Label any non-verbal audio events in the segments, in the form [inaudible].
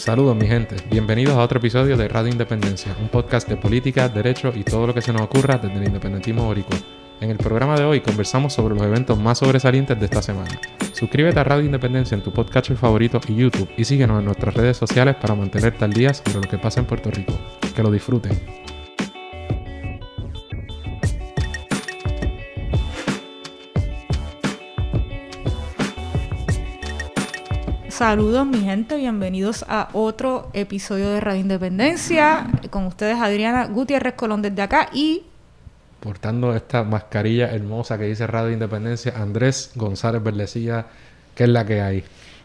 Saludos mi gente, bienvenidos a otro episodio de Radio Independencia, un podcast de política, derecho y todo lo que se nos ocurra desde el independentismo boricua. En el programa de hoy conversamos sobre los eventos más sobresalientes de esta semana. Suscríbete a Radio Independencia en tu podcast favorito y YouTube y síguenos en nuestras redes sociales para mantenerte al día sobre lo que pasa en Puerto Rico. Que lo disfruten. Saludos mi gente, bienvenidos a otro episodio de Radio Independencia. Con ustedes Adriana Gutiérrez Colón desde acá y Portando esta mascarilla hermosa que dice Radio Independencia, Andrés González Verdecilla, que es la que hay.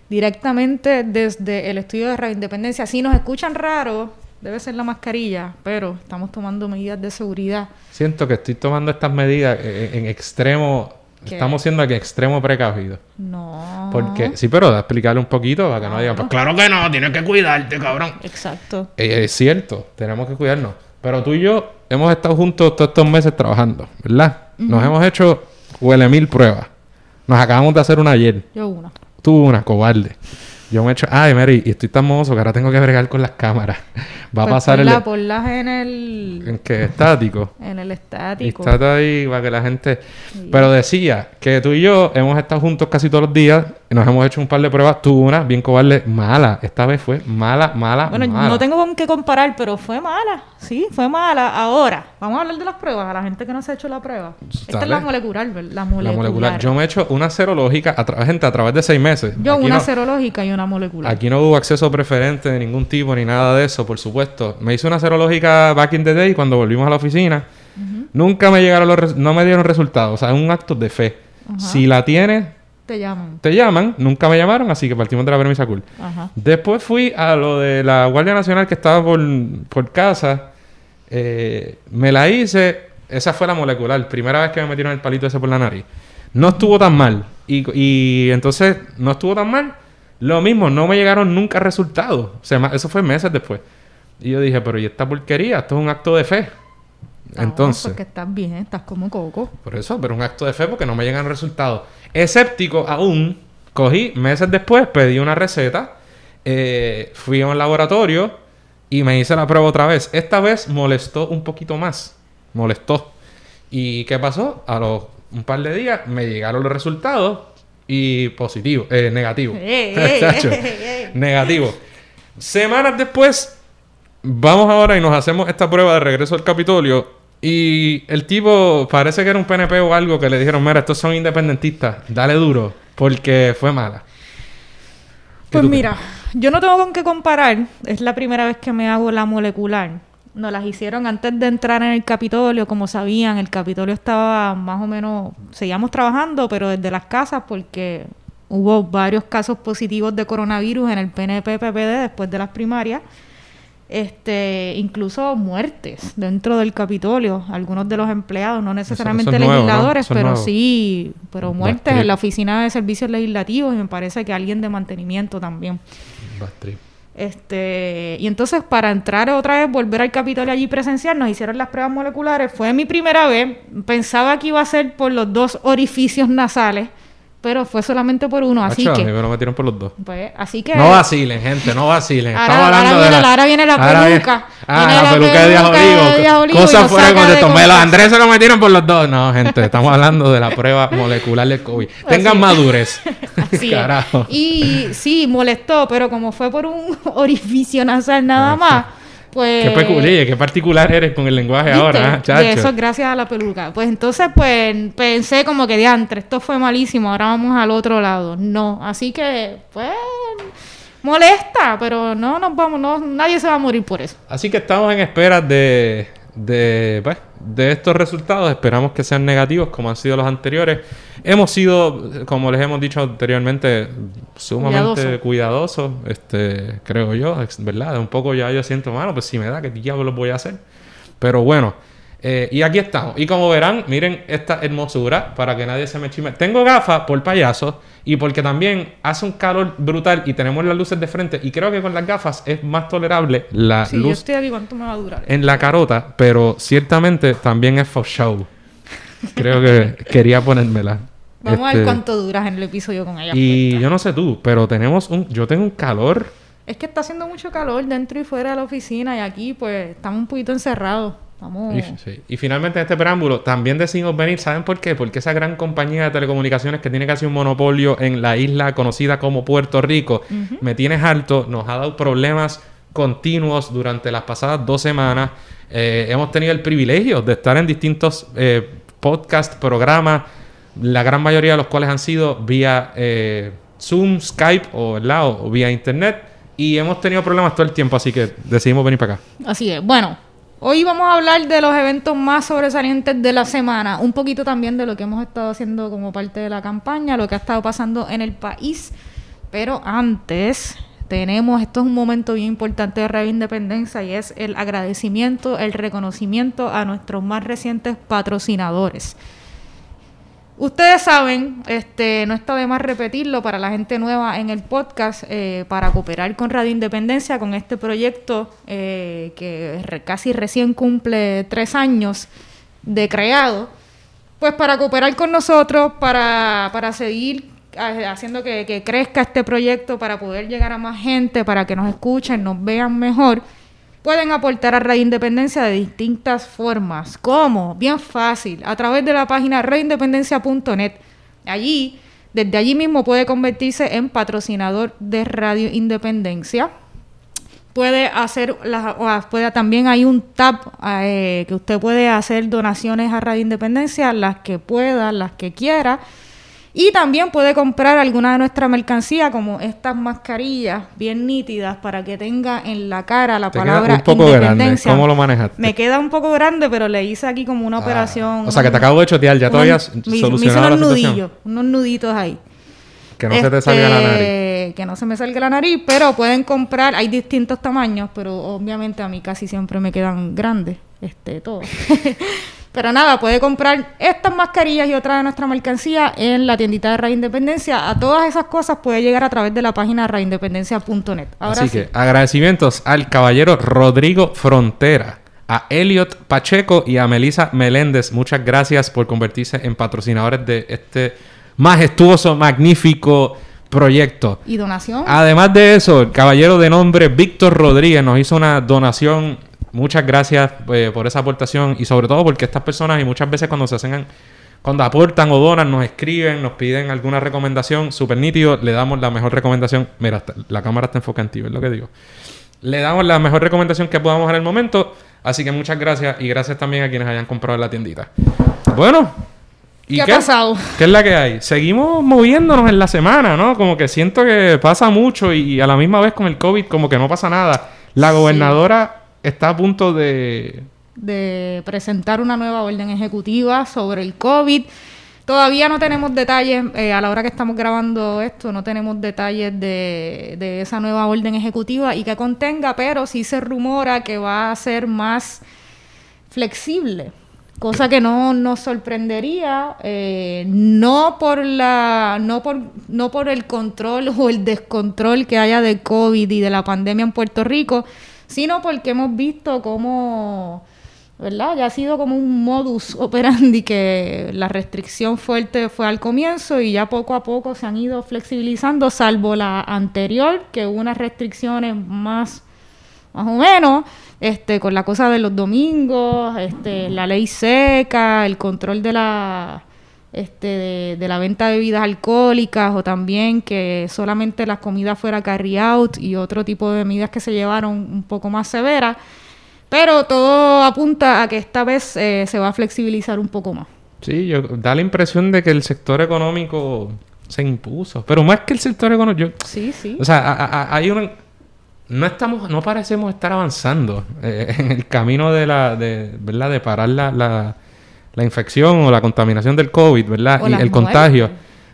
directamente desde el estudio de Radio Independencia. Si nos escuchan raro, debe ser la mascarilla, pero estamos tomando medidas de seguridad. Siento que estoy tomando estas medidas eh, en, en extremo, Estamos siendo aquí extremo precavido. No. Porque, sí, pero da explicarle un poquito para que no digan, pues claro que no, tienes que cuidarte, cabrón. Exacto. Eh, es cierto, tenemos que cuidarnos. Pero tú y yo hemos estado juntos todos estos meses trabajando, ¿verdad? Nos hemos hecho huele mil pruebas. Nos acabamos de hacer una ayer. Yo una. Tú una, cobarde. Yo me he hecho, ay, Mary, y estoy tan mozo que ahora tengo que bregar con las cámaras. Va a Pues pasar el... ponla- ponlas en el ¿En qué? Estático. en el Y estático. está ahí para que la gente... Pero decía que tú y yo hemos estado juntos casi todos los días. y Nos hemos hecho un par de pruebas. Tú una, bien cobarde, mala. Esta vez fue mala, mala, Bueno, mala. no tengo con qué comparar, pero fue mala. Sí, fue mala. Ahora, vamos a hablar de las pruebas. A la gente que no se ha hecho la prueba. Esta es la molecular, ¿verdad? La La molecular. Yo me he hecho una serológica, a gente, a través de seis meses. Yo Aquí una no- serológica y una molecular. Aquí no hubo acceso preferente de ningún tipo ni nada de eso, por supuesto. Me hice una serológica back in the day cuando volvimos a la oficina. Nunca me llegaron los no me dieron resultados, o sea, es un acto de fe. Si la tienes, Te llaman. te llaman, nunca me llamaron, así que partimos de la premisa cool. Ajá. Después fui a lo de la Guardia Nacional que estaba por, por casa. Eh, me la hice. Esa fue la molecular. Primera vez que me metieron el palito ese por la nariz. No estuvo tan mal. Y, y entonces, no estuvo tan mal. Lo mismo, no me llegaron nunca resultados. O sea, eso fue meses después. Y yo dije, pero ¿y esta porquería? Esto es un acto de fe. Ah, Entonces, porque estás bien, estás como coco. por eso, pero un acto de fe porque no me llegan resultados. Escéptico aún, cogí meses después, pedí una receta, eh, fui a un laboratorio y me hice la prueba otra vez. Esta vez molestó un poquito más. Molestó. ¿Y qué pasó? A los un par de días me llegaron los resultados y positivo, eh, negativo. [laughs] [laughs] Negativo. Semanas después, vamos ahora y nos hacemos esta prueba de regreso al Capitolio. Y el tipo parece que era un PNP o algo que le dijeron, mira, estos son independentistas, dale duro, porque fue mala. ¿Qué Pues mira, yo no tengo con qué comparar. Es la primera vez que me hago la molecular. Nos las hicieron antes de entrar en el Capitolio, como sabían. El Capitolio estaba más o menos, seguíamos trabajando, pero desde las casas porque hubo varios casos positivos de coronavirus en el PNP-PPD después de las primarias. Este, incluso muertes dentro del Capitolio, algunos de los empleados, no necesariamente eso es nuevo, ¿no? legisladores, pero nuevo. sí, pero muertes en la oficina de servicios legislativos y me parece que alguien de mantenimiento también. Este, y entonces para entrar otra vez, volver al Capitolio allí presencial, nos hicieron las pruebas moleculares. Fue mi primera vez. Pensaba que iba a ser por los dos orificios nasales, pero fue solamente por uno. Así mí que, me lo metieron por los dos. pues, así que. No vacilen, gente, no vacilen. Ahora- Estamos hablando ahora de viene la... la- ahora viene la Ahora viene- peluca. Ah, Viene la, la peluca de Díaz de Olivo. Cosas fuera de saca de contexto. Andrés se lo metieron por los dos. No, gente, estamos hablando de la prueba [laughs] molecular del COVID. Tengan madurez. [laughs] Así. [laughs] Carajo. Y sí, molestó, pero como fue por un orificio nasal nada más, pues... Qué peculiar, qué particular eres con el lenguaje ¿Viste? ahora, ¿eh, Y chacho? eso es gracias a la peluca. Pues entonces, pues pensé como que diantre, esto fue malísimo, ahora vamos al otro lado. No, así que, pues, molesta, pero no nos vamos, no, nadie se va a morir por eso. Así que estamos en espera de, de, pues, de estos resultados. Esperamos que sean negativos como han sido los anteriores. Hemos sido, como les hemos dicho anteriormente, sumamente Cuidadoso. cuidadosos, este, creo yo, ¿verdad? Un poco ya yo siento, mano, pues si me da, ¿qué diablos voy a hacer? Pero bueno, eh, y aquí estamos. Y como verán, miren esta hermosura para que nadie se me chime. Tengo gafas por payaso y porque también hace un calor brutal y tenemos las luces de frente. Y creo que con las gafas es más tolerable la yo luz estoy aquí, ¿cuánto me va a durar? en la carota, pero ciertamente también es for show. Creo que [laughs] quería ponérmela. Vamos a Este, ver cuánto duras en el episodio con ella. Y yo no sé tú, pero tenemos un. Yo tengo un calor Es que está haciendo mucho calor dentro y fuera de la oficina y aquí pues estamos un poquito encerrados. Vamos... Y, sí. y finalmente en este preámbulo también decidimos venir, ¿saben por qué? Porque esa gran compañía de telecomunicaciones que tiene casi un monopolio en la isla conocida como Puerto Rico, me tienes alto, nos ha dado problemas continuos durante las pasadas dos semanas. Eh, hemos tenido el privilegio de estar en distintos eh, podcasts, programas, la gran mayoría de los cuales han sido vía eh, Zoom, Skype o, o vía Internet. Y hemos tenido problemas todo el tiempo, así que decidimos venir para acá. Así es. Bueno, hoy vamos a hablar de los eventos más sobresalientes de la semana. Un poquito también de lo que hemos estado haciendo como parte de la campaña, lo que ha estado pasando en el país. Pero antes tenemos, esto es un momento bien importante de Radio Independencia y es el agradecimiento, el reconocimiento a nuestros más recientes patrocinadores. Ustedes saben, este, no está de más repetirlo para la gente nueva en el podcast, eh, para cooperar con Radio Independencia, con este proyecto eh, que casi recién cumple tres años de creado, pues para cooperar con nosotros, para, para seguir haciendo que crezca este proyecto, para poder llegar a más gente, para que nos escuchen, nos vean mejor, pueden aportar a Radio Independencia de distintas formas. ¿Cómo? Bien fácil, a través de la página radioindependencia.net. Allí, desde allí mismo puede convertirse en patrocinador de Radio Independencia. Puede hacer, las- o puede, también hay un tab eh, que usted puede hacer donaciones a Radio Independencia, las que pueda, las que quiera. Y también puede comprar alguna de nuestra mercancía, como estas mascarillas bien nítidas, para que tenga en la cara la Te queda palabra un poco grande. independencia. ¿Cómo lo manejaste? Me queda un poco grande, pero le hice aquí como una Ah, operación. o sea, que te acabo de chotear, ya todavía has me- me hice solucionado unos la nudillos, unos nuditos ahí. Que no se te salga la nariz. Este, Que no se me salga la nariz, pero pueden comprar, hay distintos tamaños, pero obviamente a mí casi siempre me quedan grandes, este, todo. [laughs] pero nada, puede comprar estas mascarillas y otra de nuestra mercancía en la tiendita de Radio Independencia. A todas esas cosas puede llegar a través de la página radioindependencia.net. Así sí. que agradecimientos al caballero Rodrigo Frontera, a Elliot Pacheco y a Melisa Meléndez. Muchas gracias por convertirse en patrocinadores de este majestuoso, magnífico proyecto. ¿Y donación? Además de eso, el caballero de nombre Víctor Rodríguez nos hizo una donación. Muchas gracias eh, por esa aportación y sobre todo porque estas personas y muchas veces cuando se hacen, cuando aportan o donan, nos escriben, nos piden alguna recomendación, súper nítido, le damos la mejor recomendación. Mira, la cámara está enfocada en ti, es lo que digo. Le damos la mejor recomendación que podamos en el momento. Así que muchas gracias y gracias también a quienes hayan comprado en la tiendita. Bueno, ¿y ¿Qué ha pasado? ¿Qué es la que hay? Seguimos moviéndonos en la semana, ¿no? Como que siento que pasa mucho y, a la misma vez con el COVID como que no pasa nada. La gobernadora está a punto de... de presentar una nueva orden ejecutiva sobre el COVID. Todavía no tenemos detalles, eh, a la hora que estamos grabando esto, no tenemos detalles de, esa nueva orden ejecutiva y que contenga, pero sí se rumora que va a ser más flexible, cosa que no nos sorprendería, eh, no por la, no por, no por el control o el descontrol que haya de COVID y de la pandemia en Puerto Rico, sino porque hemos visto cómo, ¿verdad? Ya ha sido como un modus operandi que la restricción fuerte fue al comienzo y ya poco a poco se han ido flexibilizando, salvo la anterior, que hubo unas restricciones más más o menos, este, con la cosa de los domingos, este, la ley seca, el control de la, este, de, de la venta de bebidas alcohólicas o también que solamente las comidas fuera carry out y otro tipo de medidas que se llevaron un poco más severas. Pero todo apunta a que esta vez eh, se va a flexibilizar un poco más. Sí, yo, da la impresión de que el sector económico se impuso. Pero más que el sector económico... yo- Sí, sí. O sea, a- a- hay una... No estamos, no parecemos estar avanzando eh, en el camino de la, de, ¿verdad? De parar la, la, la infección o la contaminación del COVID, ¿verdad? O y el contagio.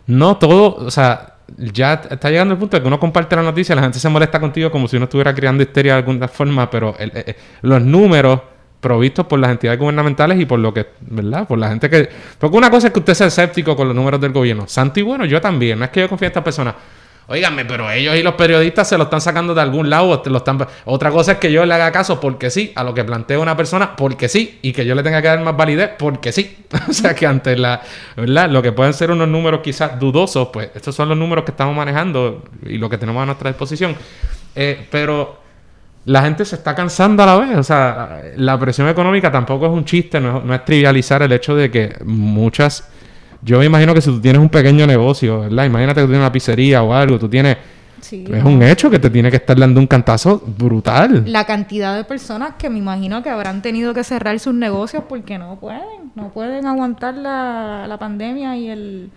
No todo, o sea, ya está llegando el punto de que uno comparte la noticia, la gente se molesta contigo como si uno estuviera creando histeria de alguna forma, pero el- eh, los números provistos por las entidades gubernamentales y por lo que, ¿verdad? Por la gente que... Porque una cosa es que usted sea escéptico con los números del gobierno. Santo y bueno, yo también. No es que yo confíe en estas personas. Óigame, pero ellos y los periodistas se lo están sacando de algún lado. lo están... Otra cosa es que yo le haga caso porque sí a lo que plantea una persona porque sí y que yo le tenga que dar más validez porque sí. [laughs] o sea que ante la, ¿verdad? Lo que pueden ser unos números quizás dudosos, pues estos son los números que estamos manejando y lo que tenemos a nuestra disposición. Eh, pero la gente se está cansando a la vez. O sea, la presión económica tampoco es un chiste, no no es trivializar el hecho de que muchas. Yo me imagino que si tú tienes un pequeño negocio, ¿verdad? Imagínate que tú tienes una pizzería o algo, tú tienes. Sí, es un hecho que te tiene que estar dando un cantazo brutal. La cantidad de personas que me imagino que habrán tenido que cerrar sus negocios porque no pueden, no pueden aguantar la, la pandemia y el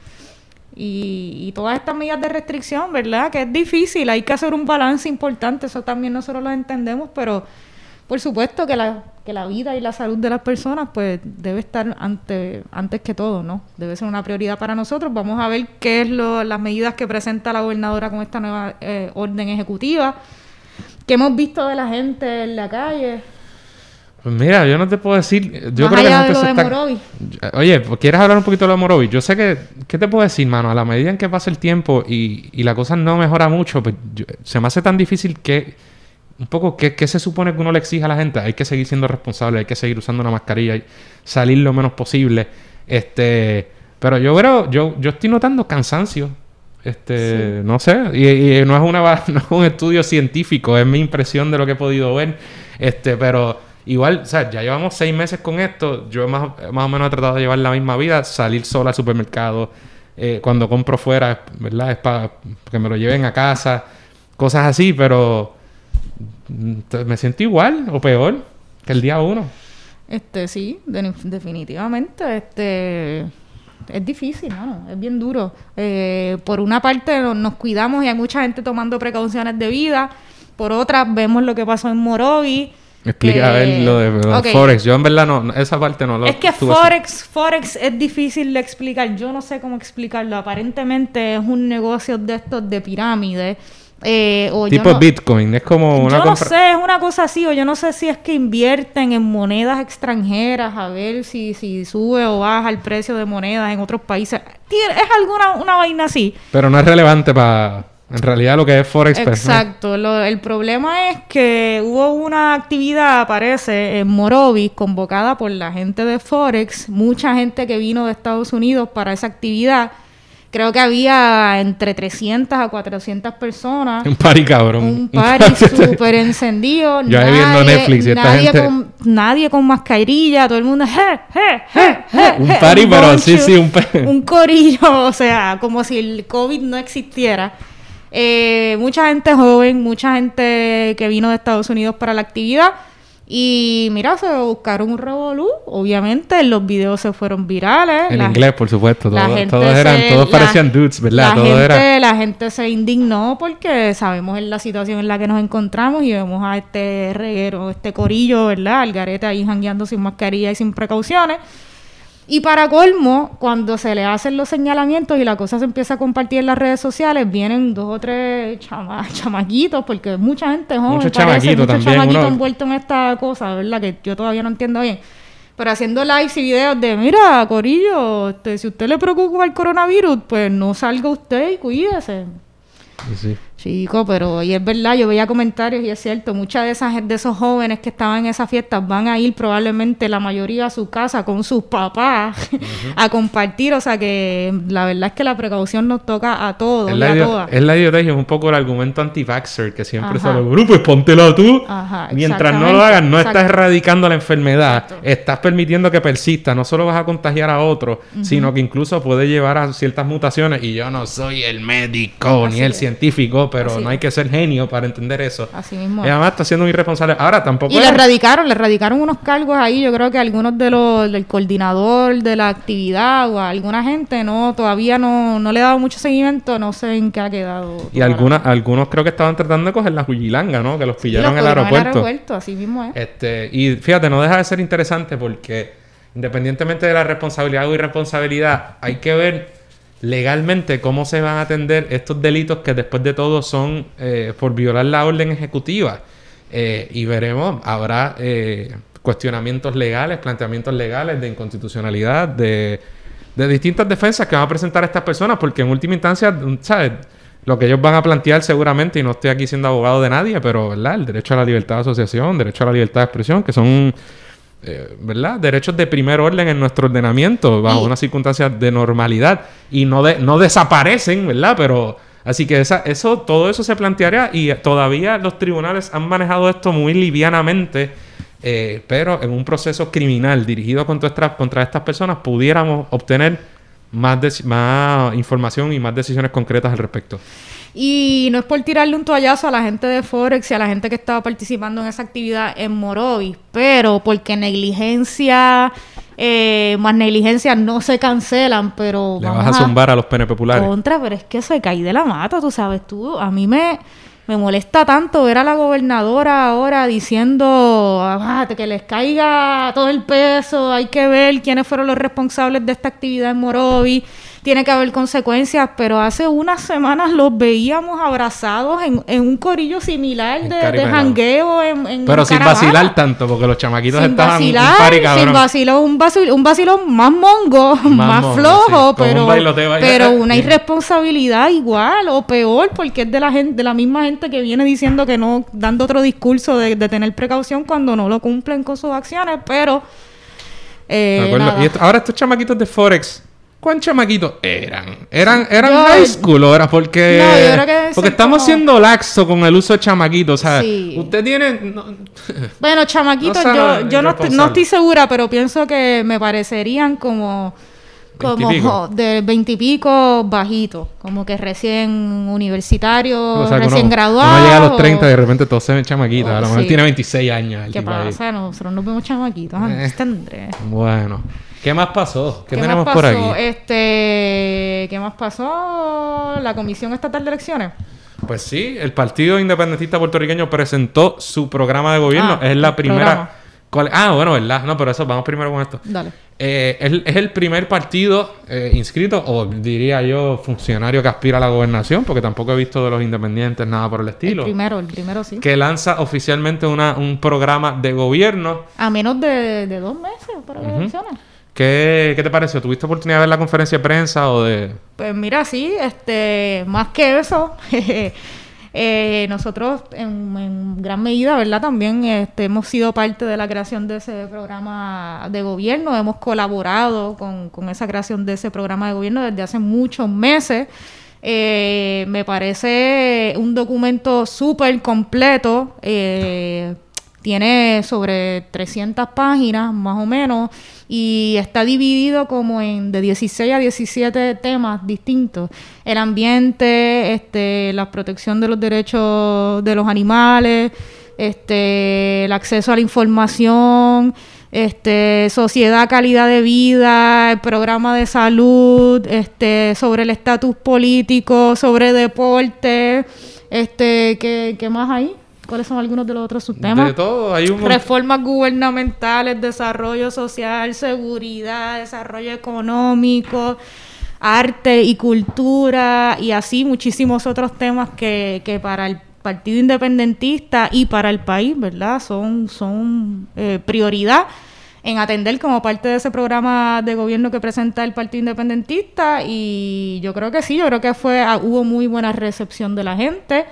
y, y todas estas medidas de restricción, ¿verdad? Que es difícil, hay que hacer un balance importante, eso también nosotros lo entendemos, pero por supuesto que la, que la vida y la salud de las personas pues debe estar ante, antes que todo, ¿no? Debe ser una prioridad para nosotros. Vamos a ver qué es lo, las medidas que presenta la gobernadora con esta nueva eh, orden ejecutiva. ¿Qué hemos visto de la gente en la calle? Pues mira, yo no te puedo decir. Yo Más creo que la allá de gente lo se de está-. Oye, pues, ¿quieres hablar un poquito de lo de Morovi? Yo sé que... ¿Qué te puedo decir, mano? A la medida en que pasa el tiempo y, y la cosa no mejora mucho, pues yo- se me hace tan difícil que... Un poco, ¿qué, qué se supone que uno le exige a la gente? Hay que seguir siendo responsable, hay que seguir usando una mascarilla, y salir lo menos posible. Este... Pero yo creo... Yo, yo estoy notando cansancio. Este... No sé. Y, y no, es una, [laughs] no es un estudio científico, es mi impresión de lo que he podido ver. Este... Pero... Igual, o sea, ya llevamos seis meses con esto. Yo más, más o menos he tratado de llevar la misma vida, salir sola al supermercado. eh, cuando compro fuera, ¿verdad? Es para que me lo lleven a casa. Cosas así, pero me siento igual o peor que el día uno. Este, sí, de- definitivamente. Este, es difícil, ¿no? Es bien duro. Eh, por una parte no- nos cuidamos y hay mucha gente tomando precauciones de vida. Por otra, vemos lo que pasó en Morovi. Explica a ver lo de, lo. Forex. Yo en verdad no, esa parte no lo Es que Forex, Forex es difícil de explicar. Yo no sé cómo explicarlo. Aparentemente es un negocio de estos de pirámide. Eh, o yo Tipo no- Bitcoin, es como una yo no sé, es una cosa así, o yo no sé si es que invierten en monedas extranjeras a ver si, si sube o baja el precio de monedas en otros países. Es alguna una vaina así. Pero no es relevante para... En realidad lo que es Forex... pues, ¿no? Exacto. Lo- el problema es que hubo una actividad, parece, en Morovis, convocada por la gente de Forex, mucha gente que vino de Estados Unidos para esa actividad. Creo que había entre 300 a 400 personas. Un party cabrón. Un party [laughs] súper encendido. Yo ahí viendo Netflix y esta nadie, gente- con, nadie con mascarilla, todo el mundo. "Je, je, je, je, Un je", party, pero sí, boncho, sí, un [laughs] un corillo, [laughs] o sea, como si el COVID no existiera. Eh, mucha gente joven, mucha gente que vino de Estados Unidos para la actividad. Y mira, se buscaron un revolú. Obviamente, los videos se fueron virales. En la- inglés, por supuesto. Todos, eran, se- todos la- parecían dudes, ¿verdad? La Todo gente, era... la gente se indignó porque sabemos en la situación en la que nos encontramos y vemos a este reguero, este corillo, ¿verdad? Al garete ahí jangueando sin mascarilla y sin precauciones. Y para colmo, cuando se le hacen los señalamientos y la cosa se empieza a compartir en las redes sociales, vienen dos o tres chama- [laughs] chamaquitos, porque mucha gente joven, Muchos parece, también, chamaquitos uno- envueltos en esta cosa, ¿verdad? Que yo todavía no entiendo bien. Pero haciendo lives y videos de, mira, Corillo, este, si usted le preocupa el coronavirus, pues no salga usted y cuídese. Sí. Chico, pero y es verdad, yo veía comentarios y es cierto, muchas de esas de esos jóvenes que estaban en esas fiestas van a ir probablemente la mayoría a su casa con sus papás [laughs] a compartir, o sea que la verdad es que la precaución nos toca a todos Es y la, a todas. es la idiotez, es un poco el argumento anti-vaxxer que siempre Ajá. sale, bueno, pues póntela tú. Ajá, Mientras no lo hagas, no estás erradicando la enfermedad, Exacto. estás permitiendo que persista. No solo vas a contagiar a otros, sino que incluso puede llevar a ciertas mutaciones. Y yo no soy el médico Así ni el es. científico, pero Así no hay que ser genio para entender eso. Así mismo. Y además está siendo un irresponsable. Ahora tampoco. Y le radicaron, le radicaron unos cargos ahí, yo creo que algunos de los, del coordinador de la actividad o a alguna gente no, todavía no, no le he dado mucho seguimiento, no sé en qué ha quedado. Y algunas, algunos creo que estaban tratando de coger la Huyilanga, ¿no? Que los pillaron los en el aeropuerto. aeropuerto, así mismo es. Este, y fíjate, no deja de ser interesante porque independientemente de la responsabilidad o irresponsabilidad, hay que ver legalmente cómo se van a atender estos delitos que después de todo son eh, por violar la orden ejecutiva. Eh, y veremos, habrá eh, cuestionamientos legales, planteamientos legales de inconstitucionalidad, de, de distintas defensas que van a presentar estas personas, porque en última instancia, ¿sabes? Lo que ellos van a plantear seguramente, y no estoy aquí siendo abogado de nadie, pero ¿verdad? el derecho a la libertad de asociación, derecho a la libertad de expresión, que son eh, ¿verdad? Derechos de primer orden en nuestro ordenamiento, bajo unas circunstancias de normalidad. Y no, de, no desaparecen, ¿verdad? Pero Así que esa, eso, todo eso se plantearía y todavía los tribunales han manejado esto muy livianamente, eh, pero en un proceso criminal dirigido contra, estas- contra estas personas pudiéramos obtener más, más información y más decisiones concretas al respecto. Y no es por tirarle un toallazo a la gente de Forex y a la gente que estaba participando en esa actividad en Morovis, pero porque negligencia eh, más negligencia no se cancelan, pero Le vamos vas a zumbar a los pene populares. contra, pero es que se cae de la mata, tú sabes, tú, a mí me, me molesta tanto ver a la gobernadora ahora diciendo "Ah, que les caiga todo el peso, hay que ver quiénes fueron los responsables de esta actividad en Morovi, tiene que haber consecuencias, pero hace unas semanas los veíamos abrazados en, en un corillo similar de, de jangueo en, en Pero sin caravana. vacilar tanto, porque los chamaquitos Sin estaban vacilar, un pari sin vacilón, un vacilón, un vacilón más mongo, [laughs] más, mongo, flojo, sí, como un pero, pero [laughs] una irresponsabilidad igual o peor, porque es de la gente, de la misma gente que viene diciendo que no, dando otro discurso de, de tener precaución cuando no lo cumplen con sus acciones, pero eh. Y esto- ahora estos chamaquitos de Forex, ¿cuán chamaquitos eran? ¿Eran, eran Yo- high school o era porque... No, yo creo que porque estamos como- siendo laxo con el uso de chamaquitos, o sea, Sí. usted tiene... no- [laughs] Bueno, chamaquitos, No yo, yo no, estoy, no estoy segura, pero pienso que me parecerían como como Veintipico. de veintipico bajitos, como que recién universitarios, o sea, recién uno, graduados. uno llega a los o- 30 y de repente todos se ven chamaquitos. Oh, a lo mejor sí. tiene 26 años. el ¿Qué tipo ahí. pasa? Nosotros nos vemos chamaquitos. Eh. Bueno. ¿Qué más pasó? ¿Qué, ¿Qué tenemos más por aquí? Este, ¿qué más pasó? La Comisión Estatal de Elecciones. Pues sí, el Partido Independentista Puertorriqueño presentó su programa de gobierno. Ah, es la el primera... ¿Cuál- Ah, bueno, ¿verdad? No, pero eso, vamos primero con esto. Dale. Eh, es, es el primer partido eh, inscrito, o diría yo, funcionario que aspira a la gobernación, porque tampoco he visto de los independientes nada por el El estilo, primero, el primero sí. que lanza oficialmente una, un programa de gobierno. A menos de, de dos meses para las elecciones. ¿Qué, ¿Qué te pareció? ¿Tuviste oportunidad de ver la conferencia de prensa o de...? Pues mira, sí, este, más que eso, [laughs] eh, nosotros en, gran medida, ¿verdad? También este, hemos sido parte de la creación de ese programa de gobierno, hemos colaborado con, con esa creación de ese programa de gobierno desde hace muchos meses. Eh, me parece un documento súper completo. eh, tiene sobre 300 páginas, más o menos, y está dividido como en de 16 a 17 temas distintos. El ambiente, este, la protección de los derechos de los animales, este, el acceso a la información, este, sociedad, calidad de vida, el programa de salud, este, sobre el estatus político, sobre deporte, este, ¿qué, qué más hay? ¿Cuáles son algunos de los otros subtemas? De todo, hay un... Reformas gubernamentales, desarrollo social, seguridad, desarrollo económico, arte y cultura y así muchísimos otros temas que, que para el Partido Independentista y para el país, ¿verdad? Son, son eh, prioridad en atender como parte de ese programa de gobierno que presenta el Partido Independentista y yo creo que sí, yo creo que fue ah, hubo muy buena recepción de la gente.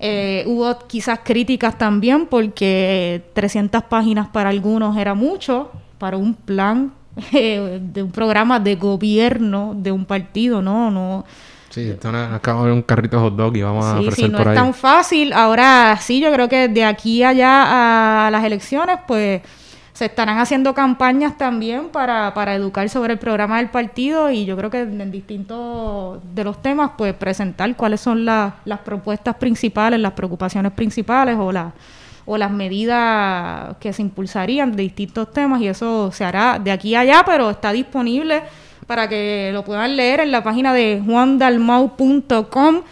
Eh, hubo quizás críticas también porque 300 páginas para algunos era mucho, para un plan [laughs] eh, de un programa de gobierno de un partido, no, no. Sí, esto acabo de un carrito de hot dog y vamos a Sí, ofrecer sí, no por es tan fácil. Ahora sí, yo creo que de aquí allá a las elecciones, pues se estarán haciendo campañas también para, para educar sobre el programa del partido y yo creo que en distintos de los temas, pues presentar cuáles son la- las propuestas principales, las preocupaciones principales o, la, o las medidas que se impulsarían de distintos temas y eso se hará de aquí a allá, pero está disponible para que lo puedan leer en la página de juandalmau.com.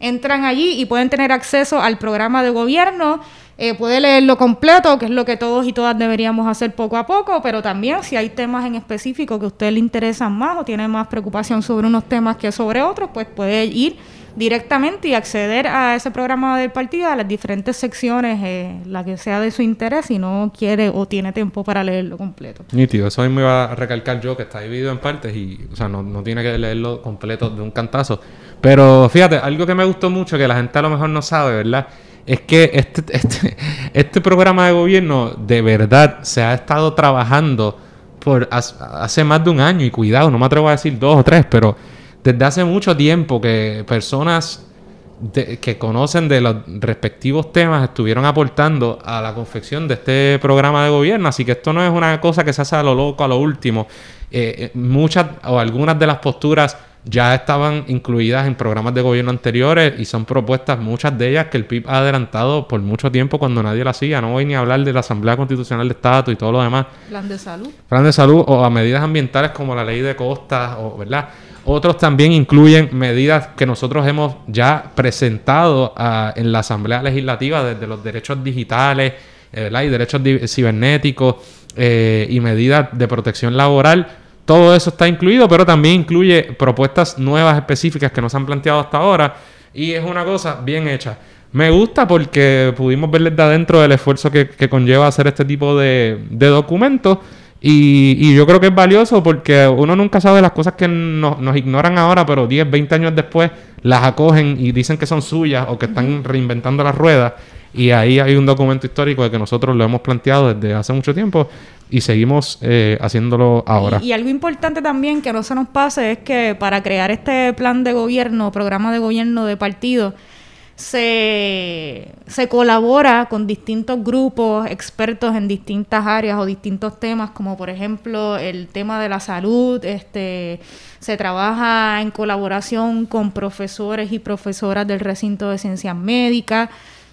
Entran allí y pueden tener acceso al programa de gobierno. Eh, puede leerlo completo, que es lo que todos y todas deberíamos hacer poco a poco, pero también si hay temas en específico que a usted le interesan más o tiene más preocupación sobre unos temas que sobre otros, pues puede ir directamente y acceder a ese programa del partido, a las diferentes secciones, eh, la que sea de su interés, si no quiere o tiene tiempo para leerlo completo. Nítido, eso mismo iba a recalcar yo, que está dividido en partes y, o sea, no, no tiene que leerlo completo de un cantazo. Pero fíjate, algo que me gustó mucho, que la gente a lo mejor no sabe, ¿verdad? Es que este, [laughs] este, este programa de gobierno de verdad se ha estado trabajando por hace, más de un año y cuidado, no me atrevo a decir dos o tres, pero desde hace mucho tiempo que personas de- que conocen de los respectivos temas estuvieron aportando a la confección de este programa de gobierno. Así que esto no es una cosa que se hace a lo loco, a lo último. Eh, eh, muchas o algunas de las posturas ya estaban incluidas en programas de gobierno anteriores y son propuestas, muchas de ellas que el PIB ha adelantado por mucho tiempo cuando nadie lo hacía. No voy ni a hablar de la Asamblea Constitucional de Estado y todo lo demás Plan de salud. plan de salud o a medidas ambientales como la ley de costas, o, ¿verdad? Otros también incluyen medidas que nosotros hemos ya presentado ah, en la Asamblea Legislativa desde los derechos digitales, eh. Y derechos cibernéticos eh, y medidas de protección laboral. Todo eso está incluido, pero también incluye propuestas nuevas específicas que no se han planteado hasta ahora. Y es una cosa bien hecha. Me gusta porque pudimos ver desde adentro el esfuerzo que, conlleva hacer este tipo de, de documentos. Y, y yo creo que es valioso porque uno nunca sabe las cosas que nos, nos ignoran ahora, pero 10, 20 años después las acogen y dicen que son suyas o que están reinventando las ruedas. Y ahí hay un documento histórico de que nosotros lo hemos planteado desde hace mucho tiempo y seguimos eh, haciéndolo ahora. Y, y algo importante también que no se nos pase es que para crear este plan de gobierno, programa de gobierno de partido, se, se colabora con distintos grupos, expertos en distintas áreas o distintos temas, como por ejemplo el tema de la salud, este se trabaja en colaboración con profesores y profesoras del recinto de ciencias médicas,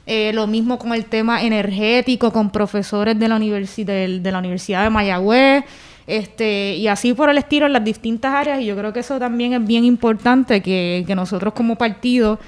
eh, lo mismo con el tema energético, con profesores de la, universi- de la Universidad de Mayagüez, este, y así por el estilo en las distintas áreas. Y yo creo que eso también es bien importante, que, que nosotros como partido,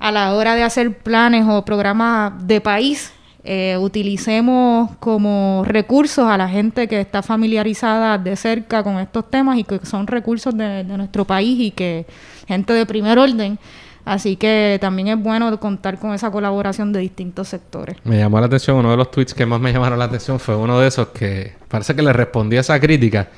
a la hora de hacer planes o programas de país, eh, utilicemos como recursos a la gente que está familiarizada de cerca con estos temas y que son recursos de, de nuestro país y que gente de primer orden. Así que también es bueno contar con esa colaboración de distintos sectores. Me llamó la atención, uno de los tweets que más me llamaron la atención fue uno de esos que parece que le respondía esa crítica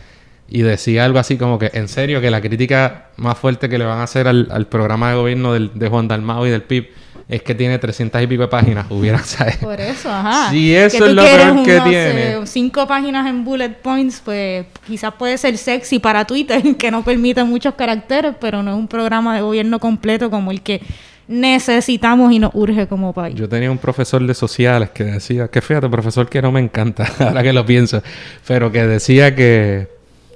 y decía algo así como que, en serio, que la crítica más fuerte que le van a hacer al, al programa de gobierno del- de Juan Dalmao y del PIB es que tiene 300 y pico de páginas. Hubiera, [laughs] ¿sabes? Por eso, ajá. Sí, eso es lo peor que unos, tiene. eh, cinco páginas en bullet points, pues quizás puede ser sexy para Twitter, [laughs] que no permite muchos caracteres, pero no es un programa de gobierno completo como el que necesitamos y nos urge como país. Yo tenía un profesor de sociales que decía, que fíjate, profesor que no me encanta, [laughs] ahora que lo pienso, pero que decía que,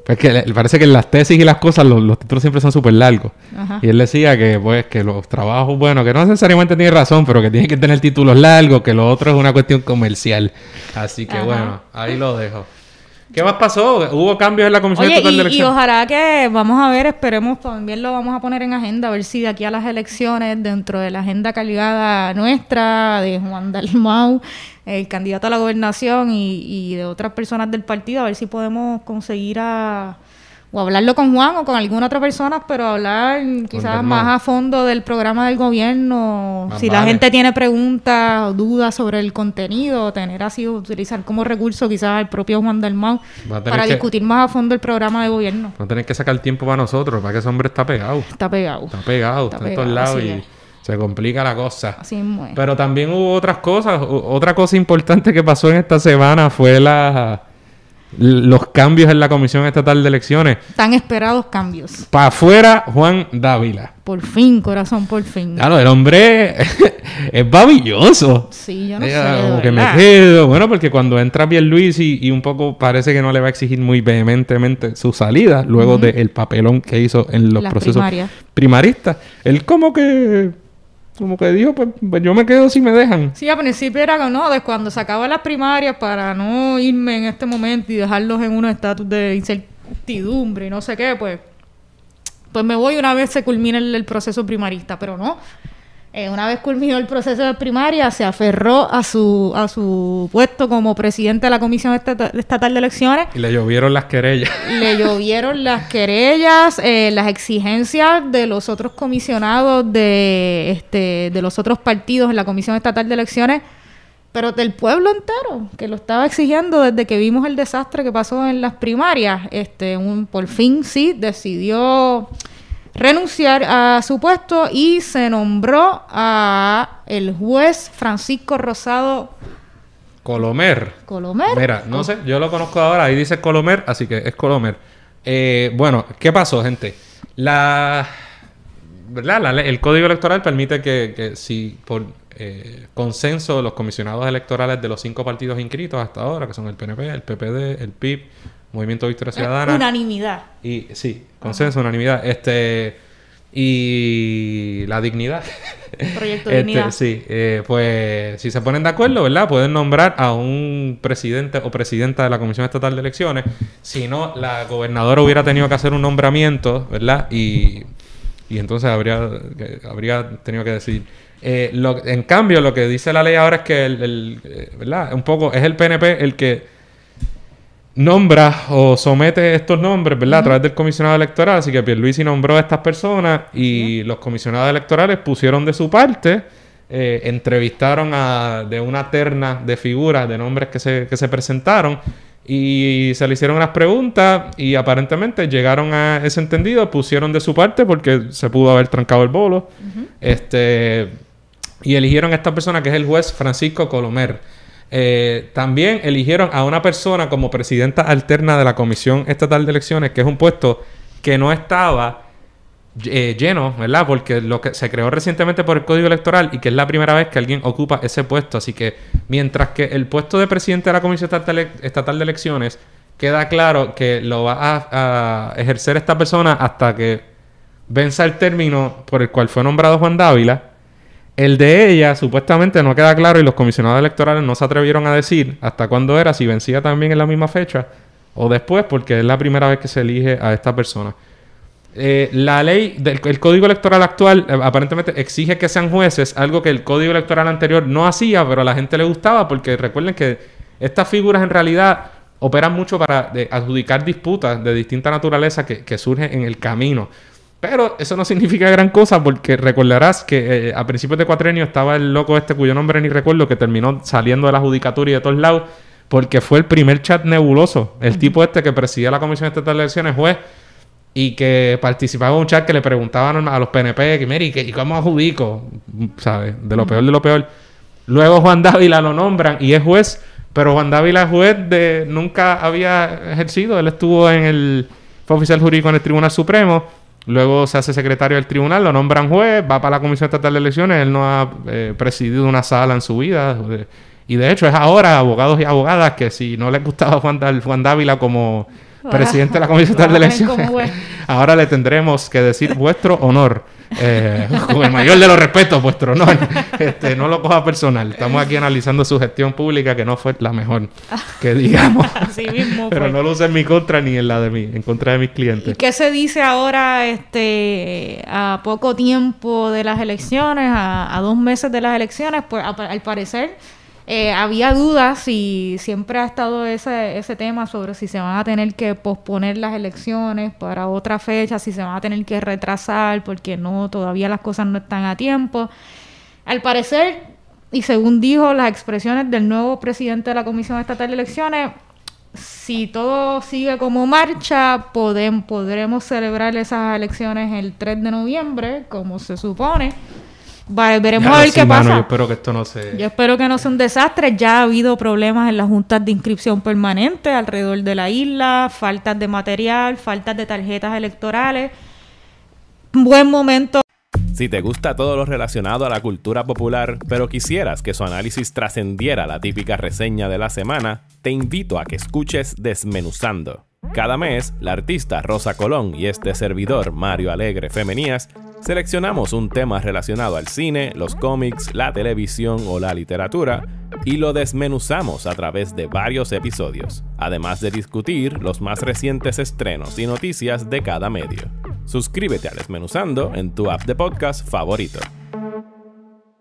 pues que le- parece que en las tesis y las cosas los, los títulos siempre son súper largos. Ajá. Y él decía que, pues, que los trabajos, bueno, que no necesariamente tiene razón, pero que tiene que tener títulos largos, que lo otro es una cuestión comercial. Así que Ajá. bueno, ahí lo dejo. ¿Qué más pasó? ¿Hubo cambios en la Comisión Oye, de y, y Elecciones? ojalá que vamos a ver, esperemos, también lo vamos a poner en agenda, a ver si de aquí a las elecciones, dentro de la agenda cargada nuestra, de Juan Dalmau, el candidato a la gobernación y, y de otras personas del partido, a ver si podemos conseguir a o hablarlo con Juan o con alguna otra persona, pero hablar quizás más a fondo del programa del gobierno, Más si la gente tiene preguntas o dudas sobre el contenido, tener así, utilizar como recurso quizás al propio Juan Dalmau para que- discutir más a fondo el programa de gobierno. No tener que sacar tiempo para nosotros, para que ese hombre está pegado. Está pegado. Está pegado, Está está, en todos lados y es. se complica la cosa. Así es. Pero también hubo otras cosas. Otra cosa importante que pasó en esta semana fue la, los cambios en la Comisión Estatal de Elecciones. Tan esperados cambios. Para afuera, Juan Dávila. Por fin, corazón, por fin. Claro, el hombre [laughs] es babilloso. Sí, yo no Eh, sé. como que me quedo. Bueno, porque cuando entra Luis y, y un poco parece que no le va a exigir muy vehementemente su salida, luego del papelón que hizo en los Las procesos primarias. primaristas, él como que como que dijo, pues, pues yo me quedo si me dejan. Sí, al principio era no, de cuando se acaban las primarias para no irme en este momento y dejarlos en un estatus de incertidumbre y no sé qué, pues, pues me voy una vez se culmine el, el proceso primarista, pero no. Eh, una vez culminó el proceso de primaria, se aferró a su, a su puesto como presidente de la Comisión Estata- Estatal de Elecciones Y le llovieron las querellas. [laughs] le llovieron las querellas, eh, las exigencias de los otros comisionados de, este, de los otros partidos en la Comisión Estatal de Elecciones, pero del pueblo entero, que lo estaba exigiendo desde que vimos el desastre que pasó en las primarias. Este, un, por fin sí decidió renunciar a su puesto y se nombró a el juez Francisco Rosado Colomer. Colomer. Mira, no sé, yo lo conozco ahora, ahí dice Colomer, así que es Colomer. Eh, bueno, ¿qué pasó, gente? La... ¿verdad? La el código electoral permite que, que si por eh, consenso los comisionados electorales de los cinco partidos inscritos hasta ahora, que son el PNP, el PPD, el PIB, Movimiento Victoria Ciudadana, Unanimidad. y sí, consenso, unanimidad, este y la dignidad. Proyecto [laughs] de Este, dignidad. sí, eh, pues si se ponen de acuerdo, ¿verdad? Pueden nombrar a un presidente o presidenta de la Comisión Estatal de Elecciones. Si no, la gobernadora hubiera tenido que hacer un nombramiento, ¿verdad? Y, y entonces habría, habría tenido que decidir. Eh, lo- en cambio, lo que dice la ley ahora es que, el, el, eh, ¿verdad? Un poco es el PNP el que nombra o somete estos nombres, ¿verdad? A través del comisionado electoral. Así que Pierluisi nombró a estas personas y los comisionados electorales pusieron de su parte, eh, entrevistaron a, de una terna de figuras, de nombres que se, que se presentaron y se le hicieron unas preguntas y aparentemente llegaron a ese entendido, pusieron de su parte porque se pudo haber trancado el bolo. Este y eligieron a esta persona que es el juez Francisco Colomer. Eh, también eligieron a una persona como presidenta alterna de la Comisión Estatal de Elecciones, que es un puesto que no estaba eh, lleno, ¿verdad? Porque lo que se creó recientemente por el Código Electoral y que es la primera vez que alguien ocupa ese puesto. Así que mientras que el puesto de presidente de la Comisión Estatal, de Elecciones queda claro que lo va a, a ejercer esta persona hasta que venza el término por el cual fue nombrado Juan Dávila. El de ella supuestamente no queda claro y los comisionados electorales no se atrevieron a decir hasta cuándo era, si vencía también en la misma fecha o después, porque es la primera vez que se elige a esta persona. Eh, la ley del el código electoral actual eh, aparentemente exige que sean jueces, algo que el código electoral anterior no hacía, pero a la gente le gustaba porque recuerden que estas figuras en realidad operan mucho para de, adjudicar disputas de distinta naturaleza que surgen en el camino. Pero eso no significa gran cosa porque recordarás que eh, a principios de cuatrenio estaba el loco este cuyo nombre ni recuerdo que terminó saliendo de la judicatura y de todos lados porque fue el primer chat nebuloso. El tipo este que presidía la Comisión Estatal de Elecciones juez y que participaba en un chat que le preguntaban a los PNP que, mire, ¿y, qué- y cómo adjudico? ¿Sabes? De lo peor de lo peor. Luego Juan Dávila lo nombran y es juez, pero Juan Dávila es juez de... Nunca había ejercido. Él estuvo en el... Fue oficial jurídico en el Tribunal Supremo. Luego se hace secretario del tribunal, lo nombran juez, va para la Comisión Estatal de Elecciones. Él no ha eh, presidido una sala en su vida. eh, Y de hecho es ahora abogados y abogadas que si no les gustaba Juan, Juan Dávila como presidente de la Comisión Estatal de Elecciones, [laughs] ahora le tendremos que decir vuestro honor. Eh, con el mayor de los respetos, vuestro honor. [laughs] Este, no lo coja personal. Estamos aquí analizando su gestión pública que no fue la mejor, [laughs] que digamos. Así mismo Pero no lo usa en mi contra ni en la de mí, en contra de mis ¿Y clientes. qué se dice ahora este a poco tiempo de las elecciones, a, a dos meses de las elecciones? Pues a- al parecer eh, había dudas y siempre ha estado ese, ese tema sobre si se van a tener que posponer las elecciones para otra fecha, si se van a tener que retrasar porque no, todavía las cosas no están a tiempo. Al parecer, y según dijo las expresiones del nuevo presidente de la Comisión Estatal de Elecciones, si todo sigue como marcha, podem- podremos celebrar esas elecciones el 3 de noviembre, como se supone. Va- veremos Ya a ver sí, qué mano, pasa. Yo espero que esto no se... Yo espero que no sea un desastre. Ya ha habido problemas en las juntas de inscripción permanente alrededor de la isla, faltas de material, faltas de tarjetas electorales. Buen momento Si te gusta todo lo relacionado a la cultura popular, pero quisieras que su análisis trascendiera la típica reseña de la semana, te invito a que escuches Desmenuzando. Cada mes, la artista Rosa Colón y este servidor Mario Alegre Femenías seleccionamos un tema relacionado al cine, los cómics, la televisión o la literatura y lo desmenuzamos a través de varios episodios, además de discutir los más recientes estrenos y noticias de cada medio. Suscríbete a Desmenuzando en tu app de podcast favorito.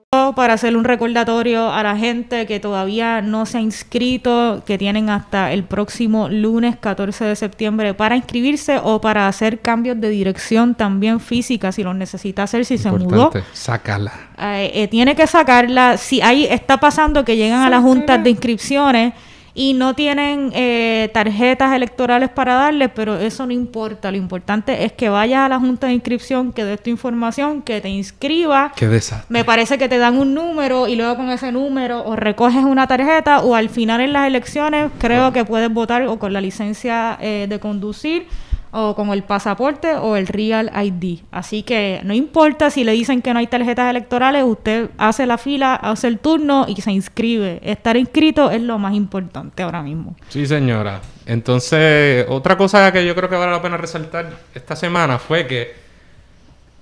Para hacer un recordatorio a la gente que todavía no se ha inscrito, que tienen hasta el próximo lunes 14 de septiembre para inscribirse o para hacer cambios de dirección también física si los necesita hacer, si se mudó. Sácala. Eh, eh, tiene que sacarla. Si ahí está pasando que llegan a las juntas de inscripciones y no tienen eh, tarjetas electorales para darles, pero eso no importa. Lo importante es que vayas a la junta de inscripción, que des tu información, que te inscribas. Qué desastre. Me parece que te dan un número y luego con ese número o recoges una tarjeta o al final en las elecciones creo que puedes votar o con la licencia eh, de conducir o con el pasaporte o el Real ID. Así que no importa si le dicen que no hay tarjetas electorales, usted hace la fila, hace el turno y se inscribe. Estar inscrito es lo más importante ahora mismo. Sí, señora. Entonces, otra cosa que yo creo que vale la pena resaltar esta semana fue que,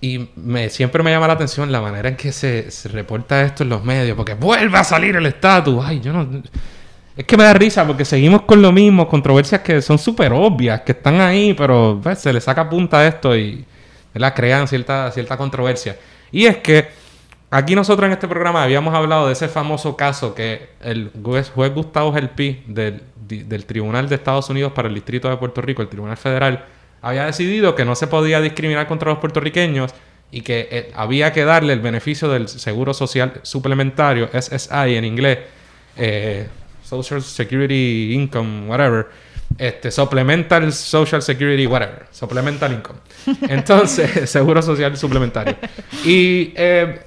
y me, siempre me llama la atención la manera en que se, se reporta esto en los medios, porque vuelve a salir el estatus. Ay, yo no... Es que me da risa porque seguimos con lo mismo, controversias que son súper obvias, que están ahí, pero pues, se le saca punta esto y ¿verdad? crean cierta, cierta controversia. Y es que aquí nosotros en este programa habíamos hablado de ese famoso caso que el juez, juez Gustavo Gelpi del, del Tribunal de Estados Unidos para el Distrito de Puerto Rico, el Tribunal Federal, había decidido que no se podía discriminar contra los puertorriqueños y que eh, había que darle el beneficio del seguro social suplementario, SSI en inglés, eh, Social Security Income, whatever, este, Supplemental Social Security, whatever, Supplemental Income. [laughs] Entonces, [laughs] seguro social suplementario. Y eh,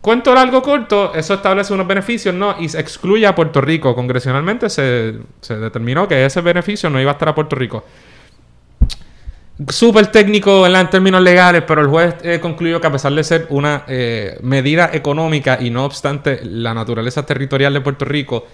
cuento largo corto, eso establece unos beneficios, ¿no? Y se excluye a Puerto Rico. Congresionalmente se, se determinó que ese beneficio no iba a estar a Puerto Rico. Súper técnico en, términos legales, pero el juez eh, concluyó que a pesar de ser una eh, medida económica y no obstante la naturaleza territorial de Puerto Rico,